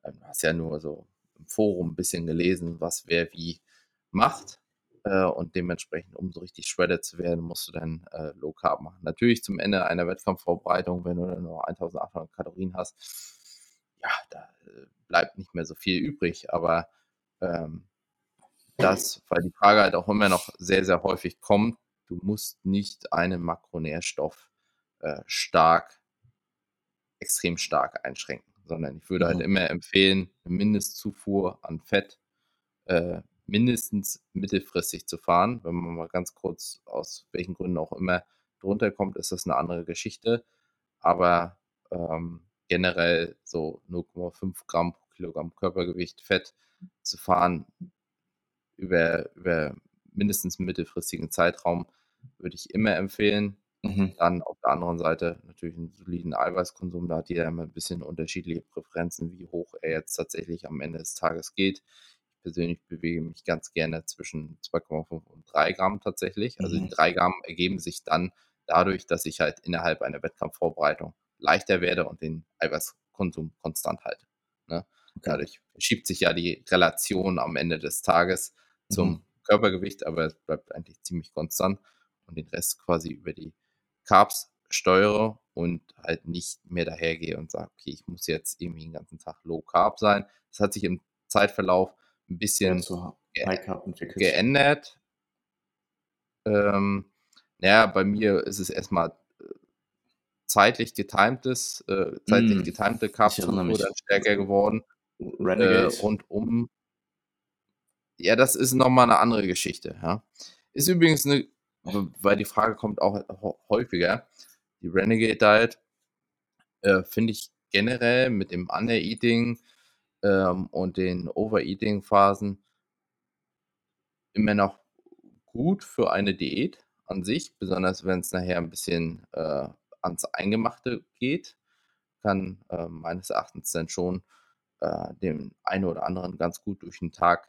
Ähm, du hast ja nur so im Forum ein bisschen gelesen, was wer wie macht. Äh, und dementsprechend, um so richtig shredded zu werden, musst du dann äh, Low Carb machen. Natürlich zum Ende einer Wettkampfvorbereitung, wenn du dann nur 1800 Kalorien hast, ja, da äh, bleibt nicht mehr so viel übrig. Aber ähm, das, weil die Frage halt auch immer noch sehr, sehr häufig kommt, du musst nicht einen Makronährstoff äh, stark, extrem stark einschränken, sondern ich würde halt Mhm. immer empfehlen, eine Mindestzufuhr an Fett äh, mindestens mittelfristig zu fahren. Wenn man mal ganz kurz aus welchen Gründen auch immer drunter kommt, ist das eine andere Geschichte. Aber ähm, generell so 0,5 Gramm pro Kilogramm Körpergewicht Fett zu fahren über, über mindestens einen mittelfristigen Zeitraum würde ich immer empfehlen. Mhm. Dann auf der anderen Seite natürlich einen soliden Eiweißkonsum. Da hat jeder immer ein bisschen unterschiedliche Präferenzen, wie hoch er jetzt tatsächlich am Ende des Tages geht. Ich persönlich bewege mich ganz gerne zwischen 2,5 und 3 Gramm tatsächlich. Also die Mhm. 3 Gramm ergeben sich dann dadurch, dass ich halt innerhalb einer Wettkampfvorbereitung leichter werde und den Eiweißkonsum konstant halte. Ne? Okay. Dadurch verschiebt sich ja die Relation am Ende des Tages zum Mhm. Körpergewicht, aber es bleibt eigentlich ziemlich konstant und den Rest quasi über die Carbs steuere und halt nicht mehr dahergehe und sage, okay, ich muss jetzt irgendwie den ganzen Tag Low Carb sein. Das hat sich im Zeitverlauf ein bisschen ge- geändert. Ähm, naja, bei mir ist es erstmal äh, zeitlich getimtes, äh, zeitlich Mm, getimte mich. dann stärker geworden. Äh, Renegade. rund um ja, das ist nochmal eine andere Geschichte. Ja. Ist übrigens eine, weil die Frage kommt auch häufiger, die Renegade Diet äh, finde ich generell mit dem Under-Eating ähm, und den Overeating-Phasen immer noch gut für eine Diät an sich, besonders wenn es nachher ein bisschen äh, ans Eingemachte geht, kann äh, meines Erachtens dann schon äh, den einen oder anderen ganz gut durch den Tag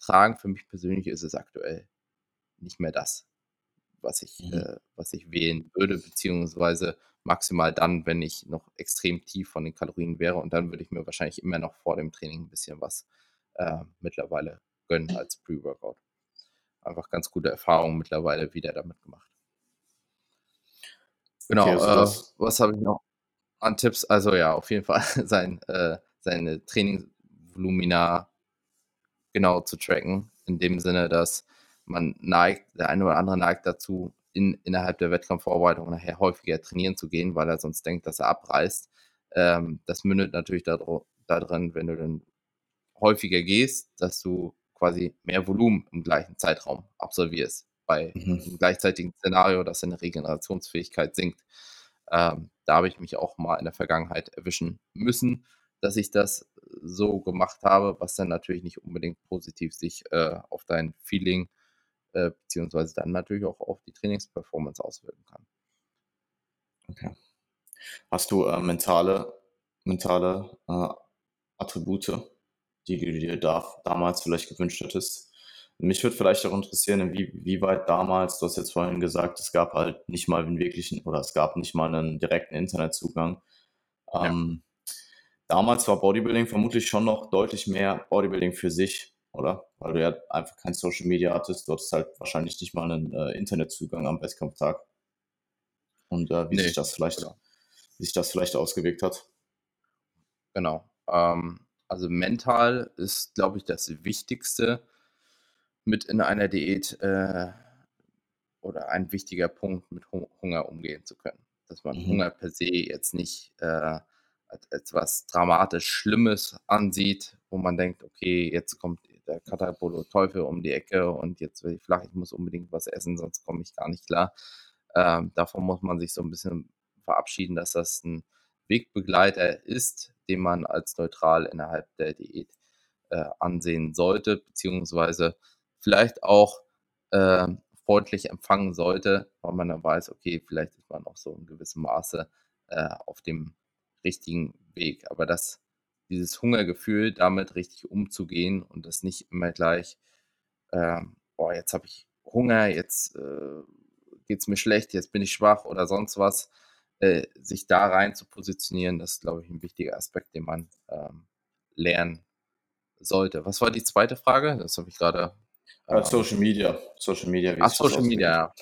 tragen. Für mich persönlich ist es aktuell nicht mehr das, was ich, mhm. äh, was ich wählen würde, beziehungsweise maximal dann, wenn ich noch extrem tief von den Kalorien wäre und dann würde ich mir wahrscheinlich immer noch vor dem Training ein bisschen was äh, mittlerweile gönnen als Pre-Workout. Einfach ganz gute Erfahrungen mittlerweile wieder damit gemacht. Genau, okay, also äh, was habe ich noch an Tipps? Also ja, auf jeden Fall sein, äh, seine Trainingsvolumina genau zu tracken, in dem Sinne, dass man neigt, der eine oder andere neigt dazu, in, innerhalb der Wettkampfvorbereitung nachher häufiger trainieren zu gehen, weil er sonst denkt, dass er abreißt. Ähm, das mündet natürlich darin, wenn du dann häufiger gehst, dass du quasi mehr Volumen im gleichen Zeitraum absolvierst. Bei mhm. einem gleichzeitigen Szenario, dass deine Regenerationsfähigkeit sinkt. Ähm, da habe ich mich auch mal in der Vergangenheit erwischen müssen, dass ich das so gemacht habe, was dann natürlich nicht unbedingt positiv sich äh, auf dein Feeling äh, beziehungsweise dann natürlich auch auf die Trainingsperformance auswirken kann. Okay. Hast du äh, mentale, mentale äh, Attribute, die du dir da, damals vielleicht gewünscht hättest? Mich würde vielleicht auch interessieren, wie, wie weit damals, du hast jetzt vorhin gesagt, es gab halt nicht mal einen wirklichen oder es gab nicht mal einen direkten Internetzugang. Ähm, ja. Damals war Bodybuilding vermutlich schon noch deutlich mehr Bodybuilding für sich oder? Weil du ja einfach kein Social Media hattest, du hattest halt wahrscheinlich nicht mal einen äh, Internetzugang am Wettkampftag. Und äh, wie nee, sich das vielleicht, genau. wie sich das vielleicht ausgewirkt hat. Genau. Ähm, also mental ist, glaube ich, das Wichtigste mit in einer Diät äh, oder ein wichtiger Punkt, mit Hunger umgehen zu können. Dass man mhm. Hunger per se jetzt nicht äh, als etwas dramatisch Schlimmes ansieht, wo man denkt, okay, jetzt kommt der Katapolo Teufel um die Ecke und jetzt werde ich flach, ich muss unbedingt was essen, sonst komme ich gar nicht klar. Ähm, davon muss man sich so ein bisschen verabschieden, dass das ein Wegbegleiter ist, den man als neutral innerhalb der Diät äh, ansehen sollte, beziehungsweise vielleicht auch äh, freundlich empfangen sollte, weil man dann weiß, okay, vielleicht ist man auch so in gewissem Maße äh, auf dem richtigen Weg. Aber das dieses Hungergefühl, damit richtig umzugehen und das nicht immer gleich, äh, boah, jetzt habe ich Hunger, jetzt äh, geht es mir schlecht, jetzt bin ich schwach oder sonst was, äh, sich da rein zu positionieren, das ist, glaube ich, ein wichtiger Aspekt, den man ähm, lernen sollte. Was war die zweite Frage? Das habe ich gerade. Äh, Social Media. Social Media. Ach, Social Media, ja.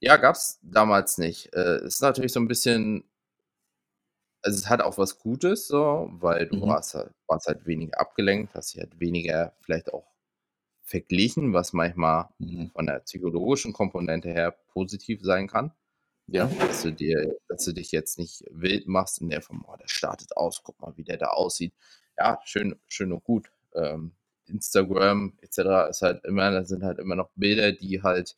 Ja, gab es damals nicht. Äh, ist natürlich so ein bisschen also es hat auch was Gutes so, weil du Mhm. warst halt warst halt weniger abgelenkt, hast dich halt weniger vielleicht auch verglichen, was manchmal Mhm. von der psychologischen Komponente her positiv sein kann. Ja. Dass du dir dass du dich jetzt nicht wild machst in der Form: „Oh, der startet aus, guck mal, wie der da aussieht.“ Ja, schön schön und gut. Ähm, Instagram et cetera ist halt immer da sind halt immer noch Bilder, die halt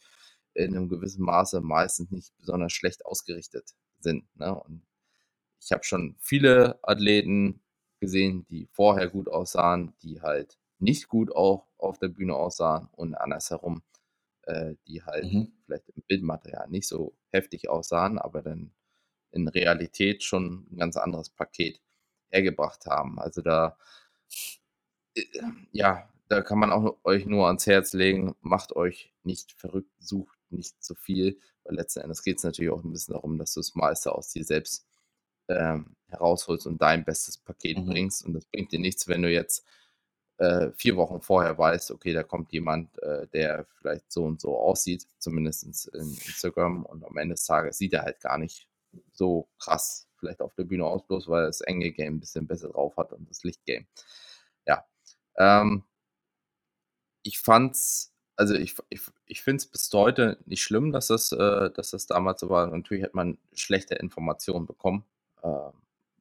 in einem gewissen Maße meistens nicht besonders schlecht ausgerichtet sind, ne? Und ich habe schon viele Athleten gesehen, die vorher gut aussahen, die halt nicht gut auch auf der Bühne aussahen und andersherum, äh, die halt mhm. vielleicht im Bildmaterial nicht so heftig aussahen, aber dann in Realität schon ein ganz anderes Paket hergebracht haben. Also da, äh, ja, da kann man auch euch nur ans Herz legen, macht euch nicht verrückt, sucht nicht zu viel, weil letzten Endes geht es natürlich auch ein bisschen darum, dass du das meiste aus dir selbst ähm, herausholst und dein bestes Paket mhm. bringst. Und das bringt dir nichts, wenn du jetzt äh, vier Wochen vorher weißt, okay, da kommt jemand, äh, der vielleicht so und so aussieht, zumindest in Instagram, und am Ende des Tages sieht er halt gar nicht so krass vielleicht auf der Bühne aus, bloß weil das enge Game ein bisschen besser drauf hat und das Lichtgame. Ja. Ähm, ich fand's also ich, ich, ich finde es bis heute nicht schlimm, dass das, äh, dass das damals so war. Natürlich hat man schlechte Informationen bekommen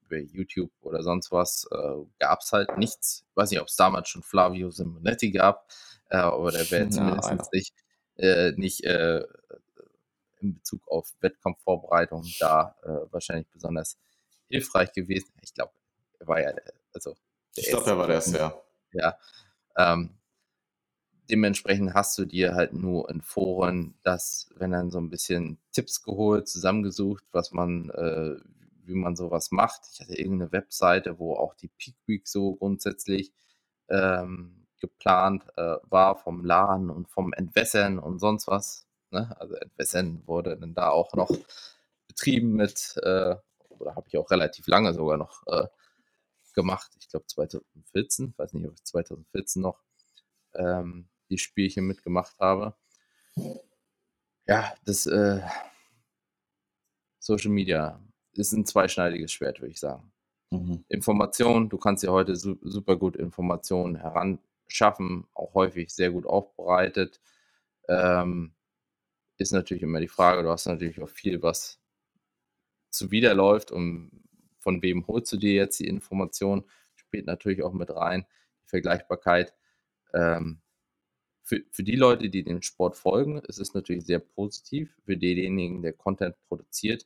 über YouTube oder sonst was, äh, gab es halt nichts. Ich weiß nicht, ob es damals schon Flavio Simonetti gab. Aber der wäre zumindest ja, nicht, äh, nicht äh, in Bezug auf Wettkampfvorbereitung da wahrscheinlich besonders hilfreich gewesen. Ich glaube, er war ja, also ich glaube, er war der erste, ja. Ja. Ähm, dementsprechend hast du dir halt nur in Foren das, wenn dann so ein bisschen Tipps geholt, zusammengesucht, was man, äh, wie man sowas macht. Ich hatte irgendeine Webseite, wo auch die Peak Week so grundsätzlich ähm, geplant äh, war vom Laden und vom Entwässern und sonst was. Ne? Also Entwässern wurde dann da auch noch betrieben mit, äh, oder habe ich auch relativ lange sogar noch äh, gemacht. Ich glaube 2014, weiß nicht, ob ich 2014 noch ähm, die Spielchen mitgemacht habe. Ja, das äh, Social Media ist ein zweischneidiges Schwert, würde ich sagen. Mhm. Information, du kannst ja heute su super gut Informationen heranschaffen, auch häufig sehr gut aufbereitet. Ähm, ist natürlich immer die Frage, du hast natürlich auch viel, was zuwiderläuft und von wem holst du dir jetzt die Information, spielt natürlich auch mit rein, die Vergleichbarkeit. Ähm, für, für die Leute, die dem Sport folgen, ist es natürlich sehr positiv. Für denjenigen, der Content produziert,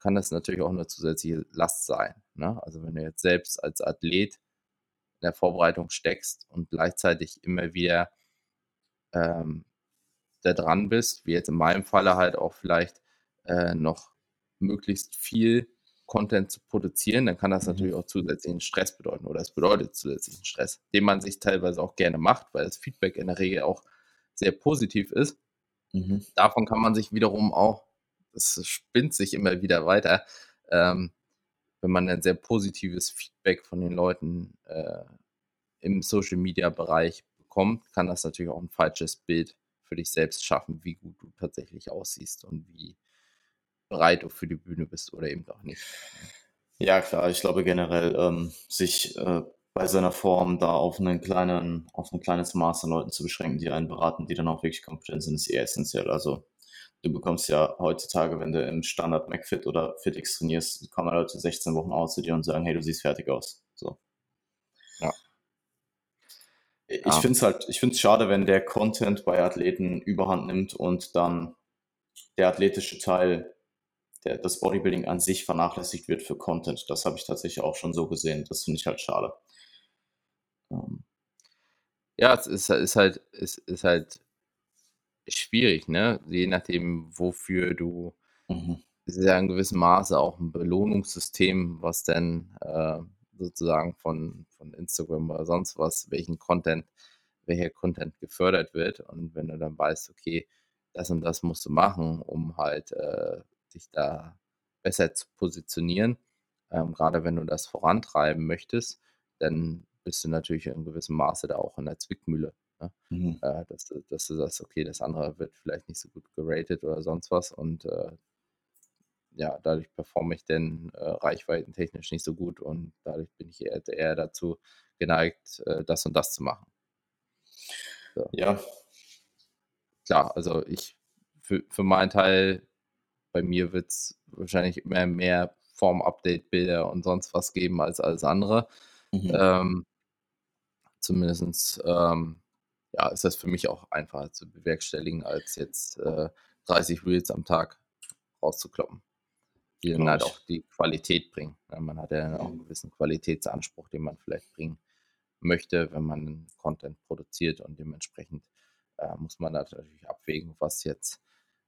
kann das natürlich auch eine zusätzliche Last sein. Ne? Also wenn du jetzt selbst als Athlet in der Vorbereitung steckst und gleichzeitig immer wieder ähm, da dran bist, wie jetzt in meinem Falle halt auch vielleicht äh, noch möglichst viel Content zu produzieren, dann kann das mhm. natürlich auch zusätzlichen Stress bedeuten oder es bedeutet zusätzlichen Stress, den man sich teilweise auch gerne macht, weil das Feedback in der Regel auch sehr positiv ist. Mhm. Davon kann man sich wiederum auch, das spinnt sich immer wieder weiter, ähm, wenn man ein sehr positives Feedback von den Leuten äh, im Social Media Bereich bekommt, kann das natürlich auch ein falsches Bild für dich selbst schaffen, wie gut du tatsächlich aussiehst und wie bereit du für die Bühne bist oder eben auch nicht. Ja, klar, ich glaube generell, ähm, sich äh, bei seiner Form da auf einen kleinen, auf ein kleines Maß an Leuten zu beschränken, die einen beraten, die dann auch wirklich kompetent sind, ist eher essentiell. Also du bekommst ja heutzutage, wenn du im Standard McFit oder FitX trainierst, kommen Leute 16 Wochen aus zu dir und sagen, hey, du siehst fertig aus. So. Ja. Ich ja. finde es halt, ich finde es schade, wenn der Content bei Athleten überhand nimmt und dann der athletische Teil der, das Bodybuilding an sich vernachlässigt wird für Content. Das habe ich tatsächlich auch schon so gesehen. Das finde ich halt schade. Ähm. Ja, es ist, ist halt, ist, ist halt schwierig, ne? Je nachdem, wofür du mhm. ist ja in gewissem Maße auch ein Belohnungssystem, was dann äh, sozusagen von, von Instagram oder sonst was, welchen Content, welcher Content gefördert wird. Und wenn du dann weißt, okay, das und das musst du machen, um halt äh, dich da besser zu positionieren. Ähm, gerade wenn du das vorantreiben möchtest, dann bist du natürlich in gewissem Maße da auch in der Zwickmühle. Ne? Mhm. Äh, dass, dass, du sagst, okay, das andere wird vielleicht nicht so gut geratet oder sonst was und äh, ja, dadurch performe ich denn äh, reichweitentechnisch nicht so gut und dadurch bin ich eher, eher dazu geneigt, äh, das und das zu machen. So. Ja. Klar, also ich für, für meinen Teil bei mir wird es wahrscheinlich immer mehr Form-Update-Bilder und sonst was geben als alles andere. Mhm. Ähm, Zumindest ähm, ja, ist das für mich auch einfacher zu bewerkstelligen, als jetzt äh, 30 Reels am Tag rauszukloppen, die dann halt auch die Qualität bringen. Ja, man hat ja auch einen gewissen Qualitätsanspruch, den man vielleicht bringen möchte, wenn man Content produziert und dementsprechend äh, muss man natürlich abwägen, was jetzt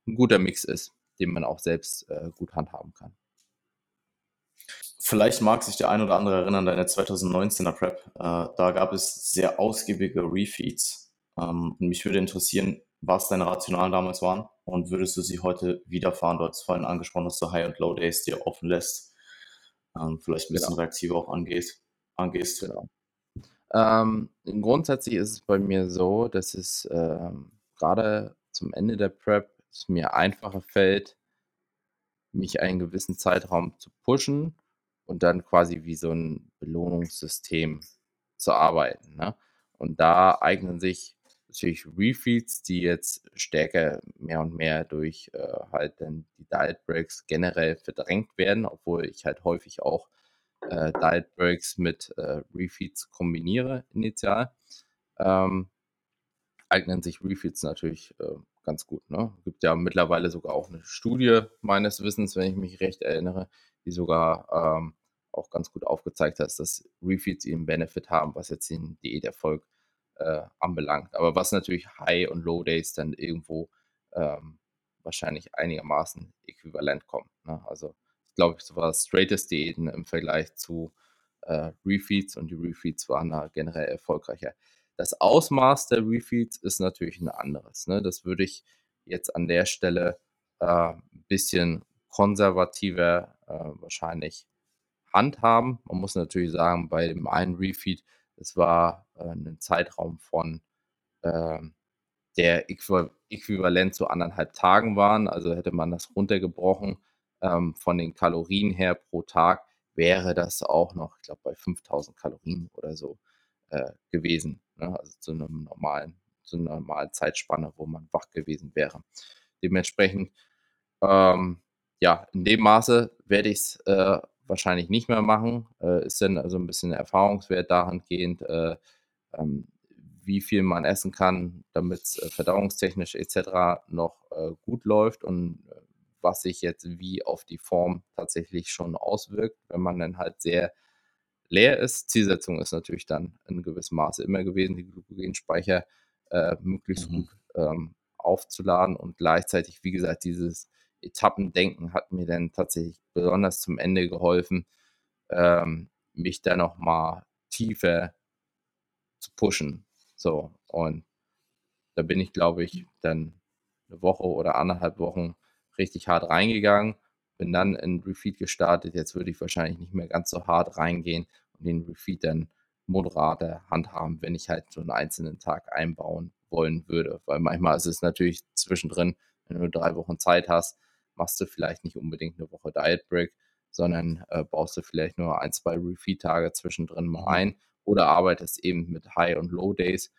ein guter Mix ist den man auch selbst äh, gut handhaben kann. Vielleicht mag sich der ein oder andere erinnern, deine 2019er Prep. Äh, da gab es sehr ausgiebige Refeeds. Ähm, und mich würde interessieren, was deine Rationalen damals waren und würdest du sie heute wiederfahren? Du hast vorhin angesprochen, dass du High- und Low-Days dir offen lässt. Ähm, vielleicht ein bisschen genau. reaktiver auch angeht, angehst. Genau. Ähm, grundsätzlich ist es bei mir so, dass es ähm, gerade zum Ende der Prep es mir einfacher fällt, mich einen gewissen Zeitraum zu pushen und dann quasi wie so ein Belohnungssystem zu arbeiten. Ne? Und da eignen sich natürlich Refeeds, die jetzt stärker mehr und mehr durch äh, halt dann die Diet Breaks generell verdrängt werden, obwohl ich halt häufig auch äh, Diet Breaks mit äh, Refeeds kombiniere initial. Ähm, eignen sich Refeeds natürlich äh, ganz gut. Ne? Gibt ja mittlerweile sogar auch eine Studie meines Wissens, wenn ich mich recht erinnere, die sogar ähm, auch ganz gut aufgezeigt hat, dass Refeeds eben Benefit haben, was jetzt den Diäterfolg äh, anbelangt. Aber was natürlich High- und Low-Days dann irgendwo ähm, wahrscheinlich einigermaßen äquivalent kommt. Ne? Also glaube ich, so was straightest Diäten im Vergleich zu äh, Refeeds und die Refeeds waren da generell erfolgreicher. Das Ausmaß der Refeeds ist natürlich ein anderes. Ne? Das würde ich jetzt an der Stelle äh, ein bisschen konservativer äh, wahrscheinlich handhaben. Man muss natürlich sagen, bei dem einen Refeed, es war äh, ein Zeitraum von äh, der äquivalent zu anderthalb Tagen waren. Also hätte man das runtergebrochen ähm, von den Kalorien her pro Tag, wäre das auch noch, ich glaube, bei 5000 Kalorien oder so äh, gewesen. Ne? Also zu einem normalen, zu einer normalen Zeitspanne, wo man wach gewesen wäre. Dementsprechend, ähm, ja, in dem Maße werde ich es äh, wahrscheinlich nicht mehr machen. Äh, ist dann also ein bisschen Erfahrungswert dahingehend, äh, ähm, wie viel man essen kann, damit es äh, verdauungstechnisch etc. noch äh, gut läuft und äh, was sich jetzt wie auf die Form tatsächlich schon auswirkt, wenn man dann halt sehr leer ist. Zielsetzung ist natürlich dann in gewissem Maße immer gewesen, die Glykogenspeicher äh, möglichst mhm. gut ähm, aufzuladen und gleichzeitig, wie gesagt, dieses Etappendenken hat mir dann tatsächlich besonders zum Ende geholfen, ähm, mich da nochmal tiefer zu pushen. So, und da bin ich, glaube ich, dann eine Woche oder anderthalb Wochen richtig hart reingegangen, bin dann in Refeed gestartet. Jetzt würde ich wahrscheinlich nicht mehr ganz so hart reingehen und den Refeed dann moderater handhaben, wenn ich halt so einen einzelnen Tag einbauen wollen würde. Weil manchmal ist es natürlich zwischendrin, wenn du drei Wochen Zeit hast, machst du vielleicht nicht unbedingt eine Woche Diet Break, sondern äh, baust du vielleicht nur ein, zwei Refeed-Tage zwischendrin mal mhm. ein oder arbeitest eben mit High- und Low-Days.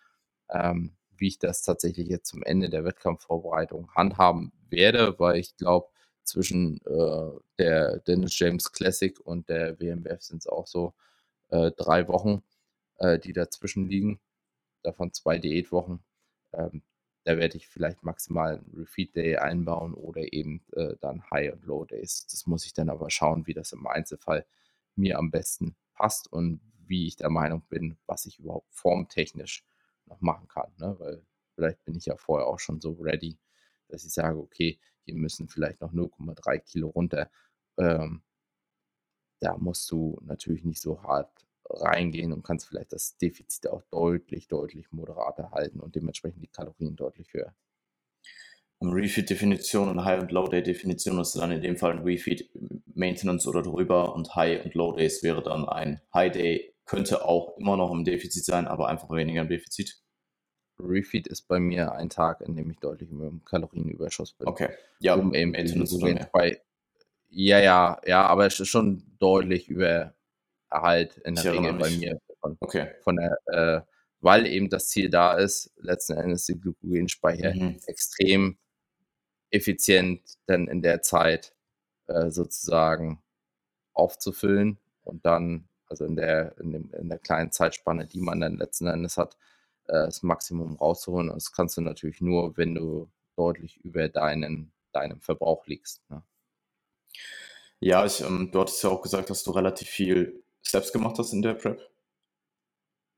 Ähm, wie ich das tatsächlich jetzt zum Ende der Wettkampfvorbereitung handhaben werde, weil ich glaube, zwischen äh, der Dennis James Classic und der WMWF sind es auch so äh, drei Wochen, äh, die dazwischen liegen, davon zwei Diätwochen. Ähm, da werde ich vielleicht maximal einen Refeed Day einbauen oder eben äh, dann High und Low Days. Das muss ich dann aber schauen, wie das im Einzelfall mir am besten passt und wie ich der Meinung bin, was ich überhaupt formtechnisch noch machen kann. Ne? Weil vielleicht bin ich ja vorher auch schon so ready, dass ich sage, okay, hier müssen vielleicht noch 0,3 Kilo runter. Ähm, da musst du natürlich nicht so hart reingehen und kannst vielleicht das Defizit auch deutlich, deutlich moderater halten und dementsprechend die Kalorien deutlich höher. Um Refeed-Definition und High- und Low-Day-Definition ist dann in dem Fall ein Refeed-Maintenance oder drüber und High- und Low-Days wäre dann ein High-Day, könnte auch immer noch im Defizit sein, aber einfach weniger im Defizit. Refeed ist bei mir ein Tag, in dem ich deutlich im Kalorienüberschuss bin. Okay. Ja, um eben bei, ja, ja, ja, aber es ist schon deutlich über Erhalt in der Regel bei mir. Von, okay. Von der, äh, weil eben das Ziel da ist, letzten Endes die Glykogenspeicher mhm. extrem effizient dann in der Zeit äh, sozusagen aufzufüllen und dann, also in der, in, dem, in der kleinen Zeitspanne, die man dann letzten Endes hat, äh, das Maximum rauszuholen. Und das kannst du natürlich nur, wenn du deutlich über deinen, deinem Verbrauch liegst. Ne? Ja, ich, ähm, du hattest ja auch gesagt, dass du relativ viel Steps gemacht hast in der Prep.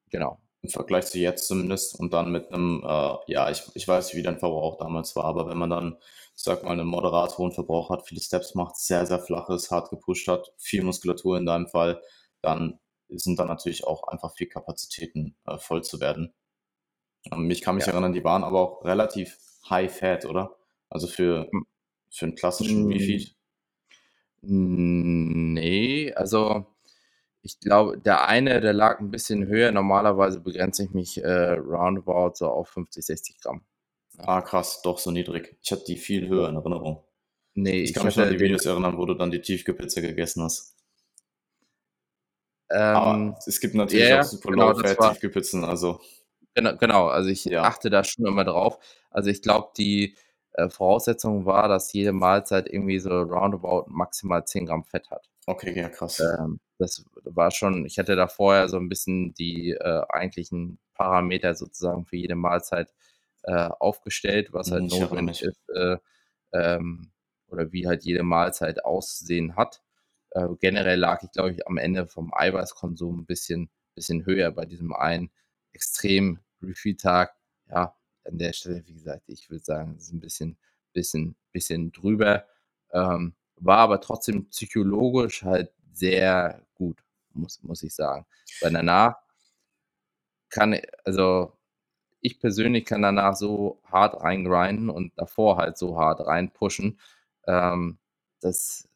Genau. Im Vergleich zu jetzt zumindest. Und dann mit einem, äh, ja, ich, ich weiß nicht, wie dein Verbrauch damals war, aber wenn man dann, sag mal, einen moderat hohen Verbrauch hat, viele Steps macht, sehr, sehr flaches, hart gepusht hat, viel Muskulatur in deinem Fall, dann sind dann natürlich auch einfach viel Kapazitäten äh, voll zu werden. Ähm, ich kann mich ja. erinnern, die waren aber auch relativ high fat, oder? Also für, hm. für einen klassischen Refeed. Nee, also ich glaube, der eine, der lag ein bisschen höher. Normalerweise begrenze ich mich äh, roundabout so auf 50, 60 Gramm. Ah, krass, doch so niedrig. Ich hatte die viel höher in Erinnerung. Nee, ich kann mich an die Videos erinnern, wo du dann die Tiefkühlpizza gegessen hast. Ähm, Aber es gibt natürlich yeah, auch super genau, low-fat Tiefkühlpizzen, also. Genau, genau. also ich ja. achte da schon immer drauf. Also ich glaube, die äh, Voraussetzung war, dass jede Mahlzeit irgendwie so roundabout maximal 10 Gramm Fett hat. Okay, ja, krass. Ähm, das war schon, ich hatte da vorher so ein bisschen die äh, eigentlichen Parameter sozusagen für jede Mahlzeit äh, aufgestellt, was halt ich erinnere notwendig ist, äh, ähm, oder wie halt jede Mahlzeit aussehen hat. Äh, generell lag ich, glaube ich, am Ende vom Eiweißkonsum ein bisschen bisschen höher bei diesem einen extrem Refeed-Tag. Ja, an der Stelle, wie gesagt, ich würde sagen, es ist ein bisschen bisschen bisschen drüber. Ähm, war aber trotzdem psychologisch halt sehr gut, muss muss ich sagen. Weil danach kann also, ich persönlich kann danach so hart reingrinden und davor halt so hart reinpushen. Ähm, das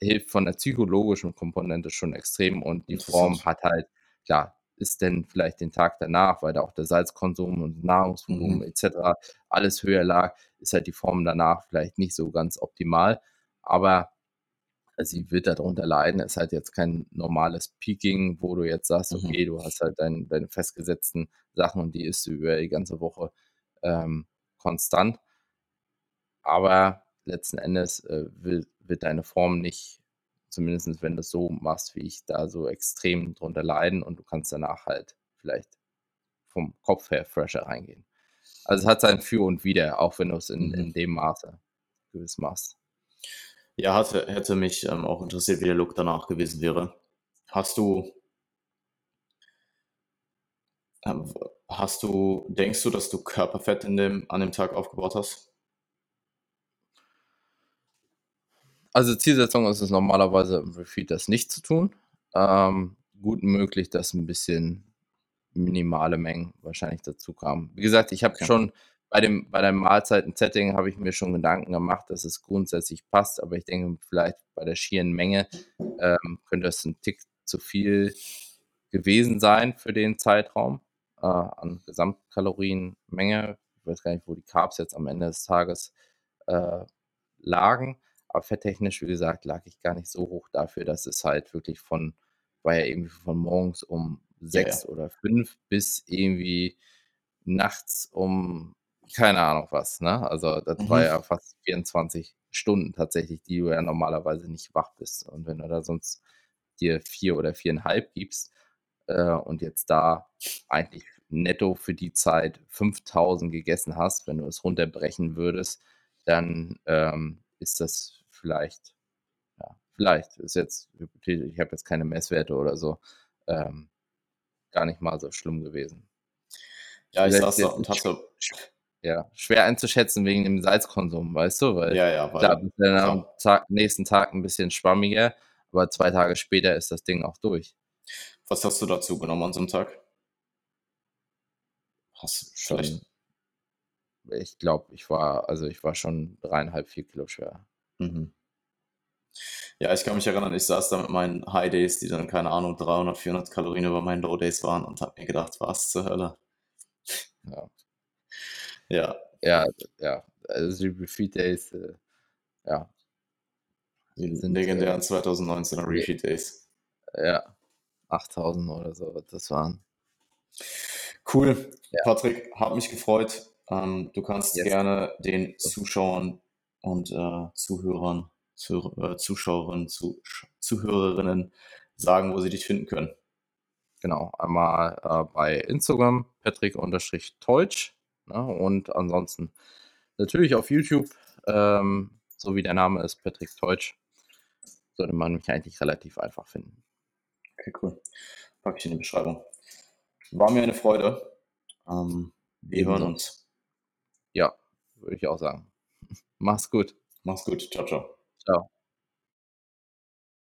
hilft von der psychologischen Komponente schon extrem und die Form hat halt klar, ist denn vielleicht den Tag danach, weil da auch der Salzkonsum und Nahrungsvolumen Mhm. et cetera alles höher lag, ist halt die Form danach vielleicht nicht so ganz optimal. Aber sie wird darunter leiden. Es ist halt jetzt kein normales Peaking, wo du jetzt sagst, Mhm. okay, du hast halt dein deine festgesetzten Sachen und die isst du über die ganze Woche, ähm, konstant. Aber letzten Endes, äh, will wird deine Form nicht zumindest wenn du's so machst wie ich, da so extrem drunter leiden und du kannst danach halt vielleicht vom Kopf her fresher reingehen. Also, es hat sein Für und Wider, auch wenn du's in Mhm. in dem Maße gewiss machst. Ja, hatte hätte mich, ähm, auch interessiert, wie der Look danach gewesen wäre. Hast du ähm, hast du denkst du, dass du Körperfett in dem an dem Tag aufgebaut hast? Also, Zielsetzung ist es normalerweise im Refeed das nicht zu tun. Ähm, gut möglich, dass 'n bisschen minimale Mengen wahrscheinlich dazukamen. Wie gesagt, ich habe Okay. schon bei dem bei dem Mahlzeiten-Setting habe ich mir schon Gedanken gemacht, dass es grundsätzlich passt, aber ich denke, vielleicht bei der schieren Menge, ähm, könnte es 'n Tick zu viel gewesen sein für den Zeitraum, äh, an Gesamtkalorienmenge. Ich weiß gar nicht, wo die Carbs jetzt am Ende des Tages, äh, lagen, aber fetttechnisch, wie gesagt, lag ich gar nicht so hoch dafür, dass es halt wirklich von war ja irgendwie von morgens um Ja, ja. 6 oder 5 bis irgendwie nachts um keine Ahnung was, ne? Also, das war Mhm. ja fast 24 Stunden tatsächlich, die du ja normalerweise nicht wach bist. Und wenn du da sonst dir 4 oder 4,5 gibst, äh, und jetzt da eigentlich netto für die Zeit 5.000 gegessen hast, wenn du es runterbrechen würdest, dann, ähm, ist das vielleicht ja, vielleicht ist jetzt hypothetisch, ich habe jetzt keine Messwerte oder so, ähm, gar nicht mal so schlimm gewesen. Ja, ich Vielleicht saß da und hatte ja, schwer einzuschätzen wegen dem Salzkonsum, weißt du? Weil Ja, ja, klar, weil bist du dann am klar. Tag nächsten Tag 'n bisschen schwammiger, aber 2 Tage später ist das Ding auch durch. Was hast du da zugenommen an so 'nem Tag? Hast Schon vielleicht ich glaube, ich war also, ich war schon 3,5, 4 Kilo schwerer. Mhm. Ja, ich kann mich erinnern, ich saß da mit meinen High Days, die dann, keine Ahnung, 300, 400 Kalorien über meinen Low Days waren und habe mir gedacht: „Was zur Hölle?“ Ja. Ja. Ja, ja, also, die Refeed Days, äh, ja Die sind, äh legendären 2019er ne Refeed Days. Ja, 8.000 oder so, was das waren. Cool. Ja. Patrick, hat mich gefreut. Ähm, du kannst Yes. gerne den Zuschauern und, äh, Zuhörern, Zuh äh, Zuschauerinnen, Zusch Zuhörerinnen sagen, wo sie dich finden können. Genau, einmal, äh, bei Instagram Patrick_Teutsch, ne? Und ansonsten natürlich auf YouTube, ähm, so wie der Name ist, Patrick Teutsch, sollte man mich eigentlich relativ einfach finden. Okay, cool. Packe ich in die Beschreibung. War mir eine Freude. Ähm, wir hören uns. Ja, würde ich auch sagen. Mach's gut. Mach's gut. Tschau, tschau. Tschau.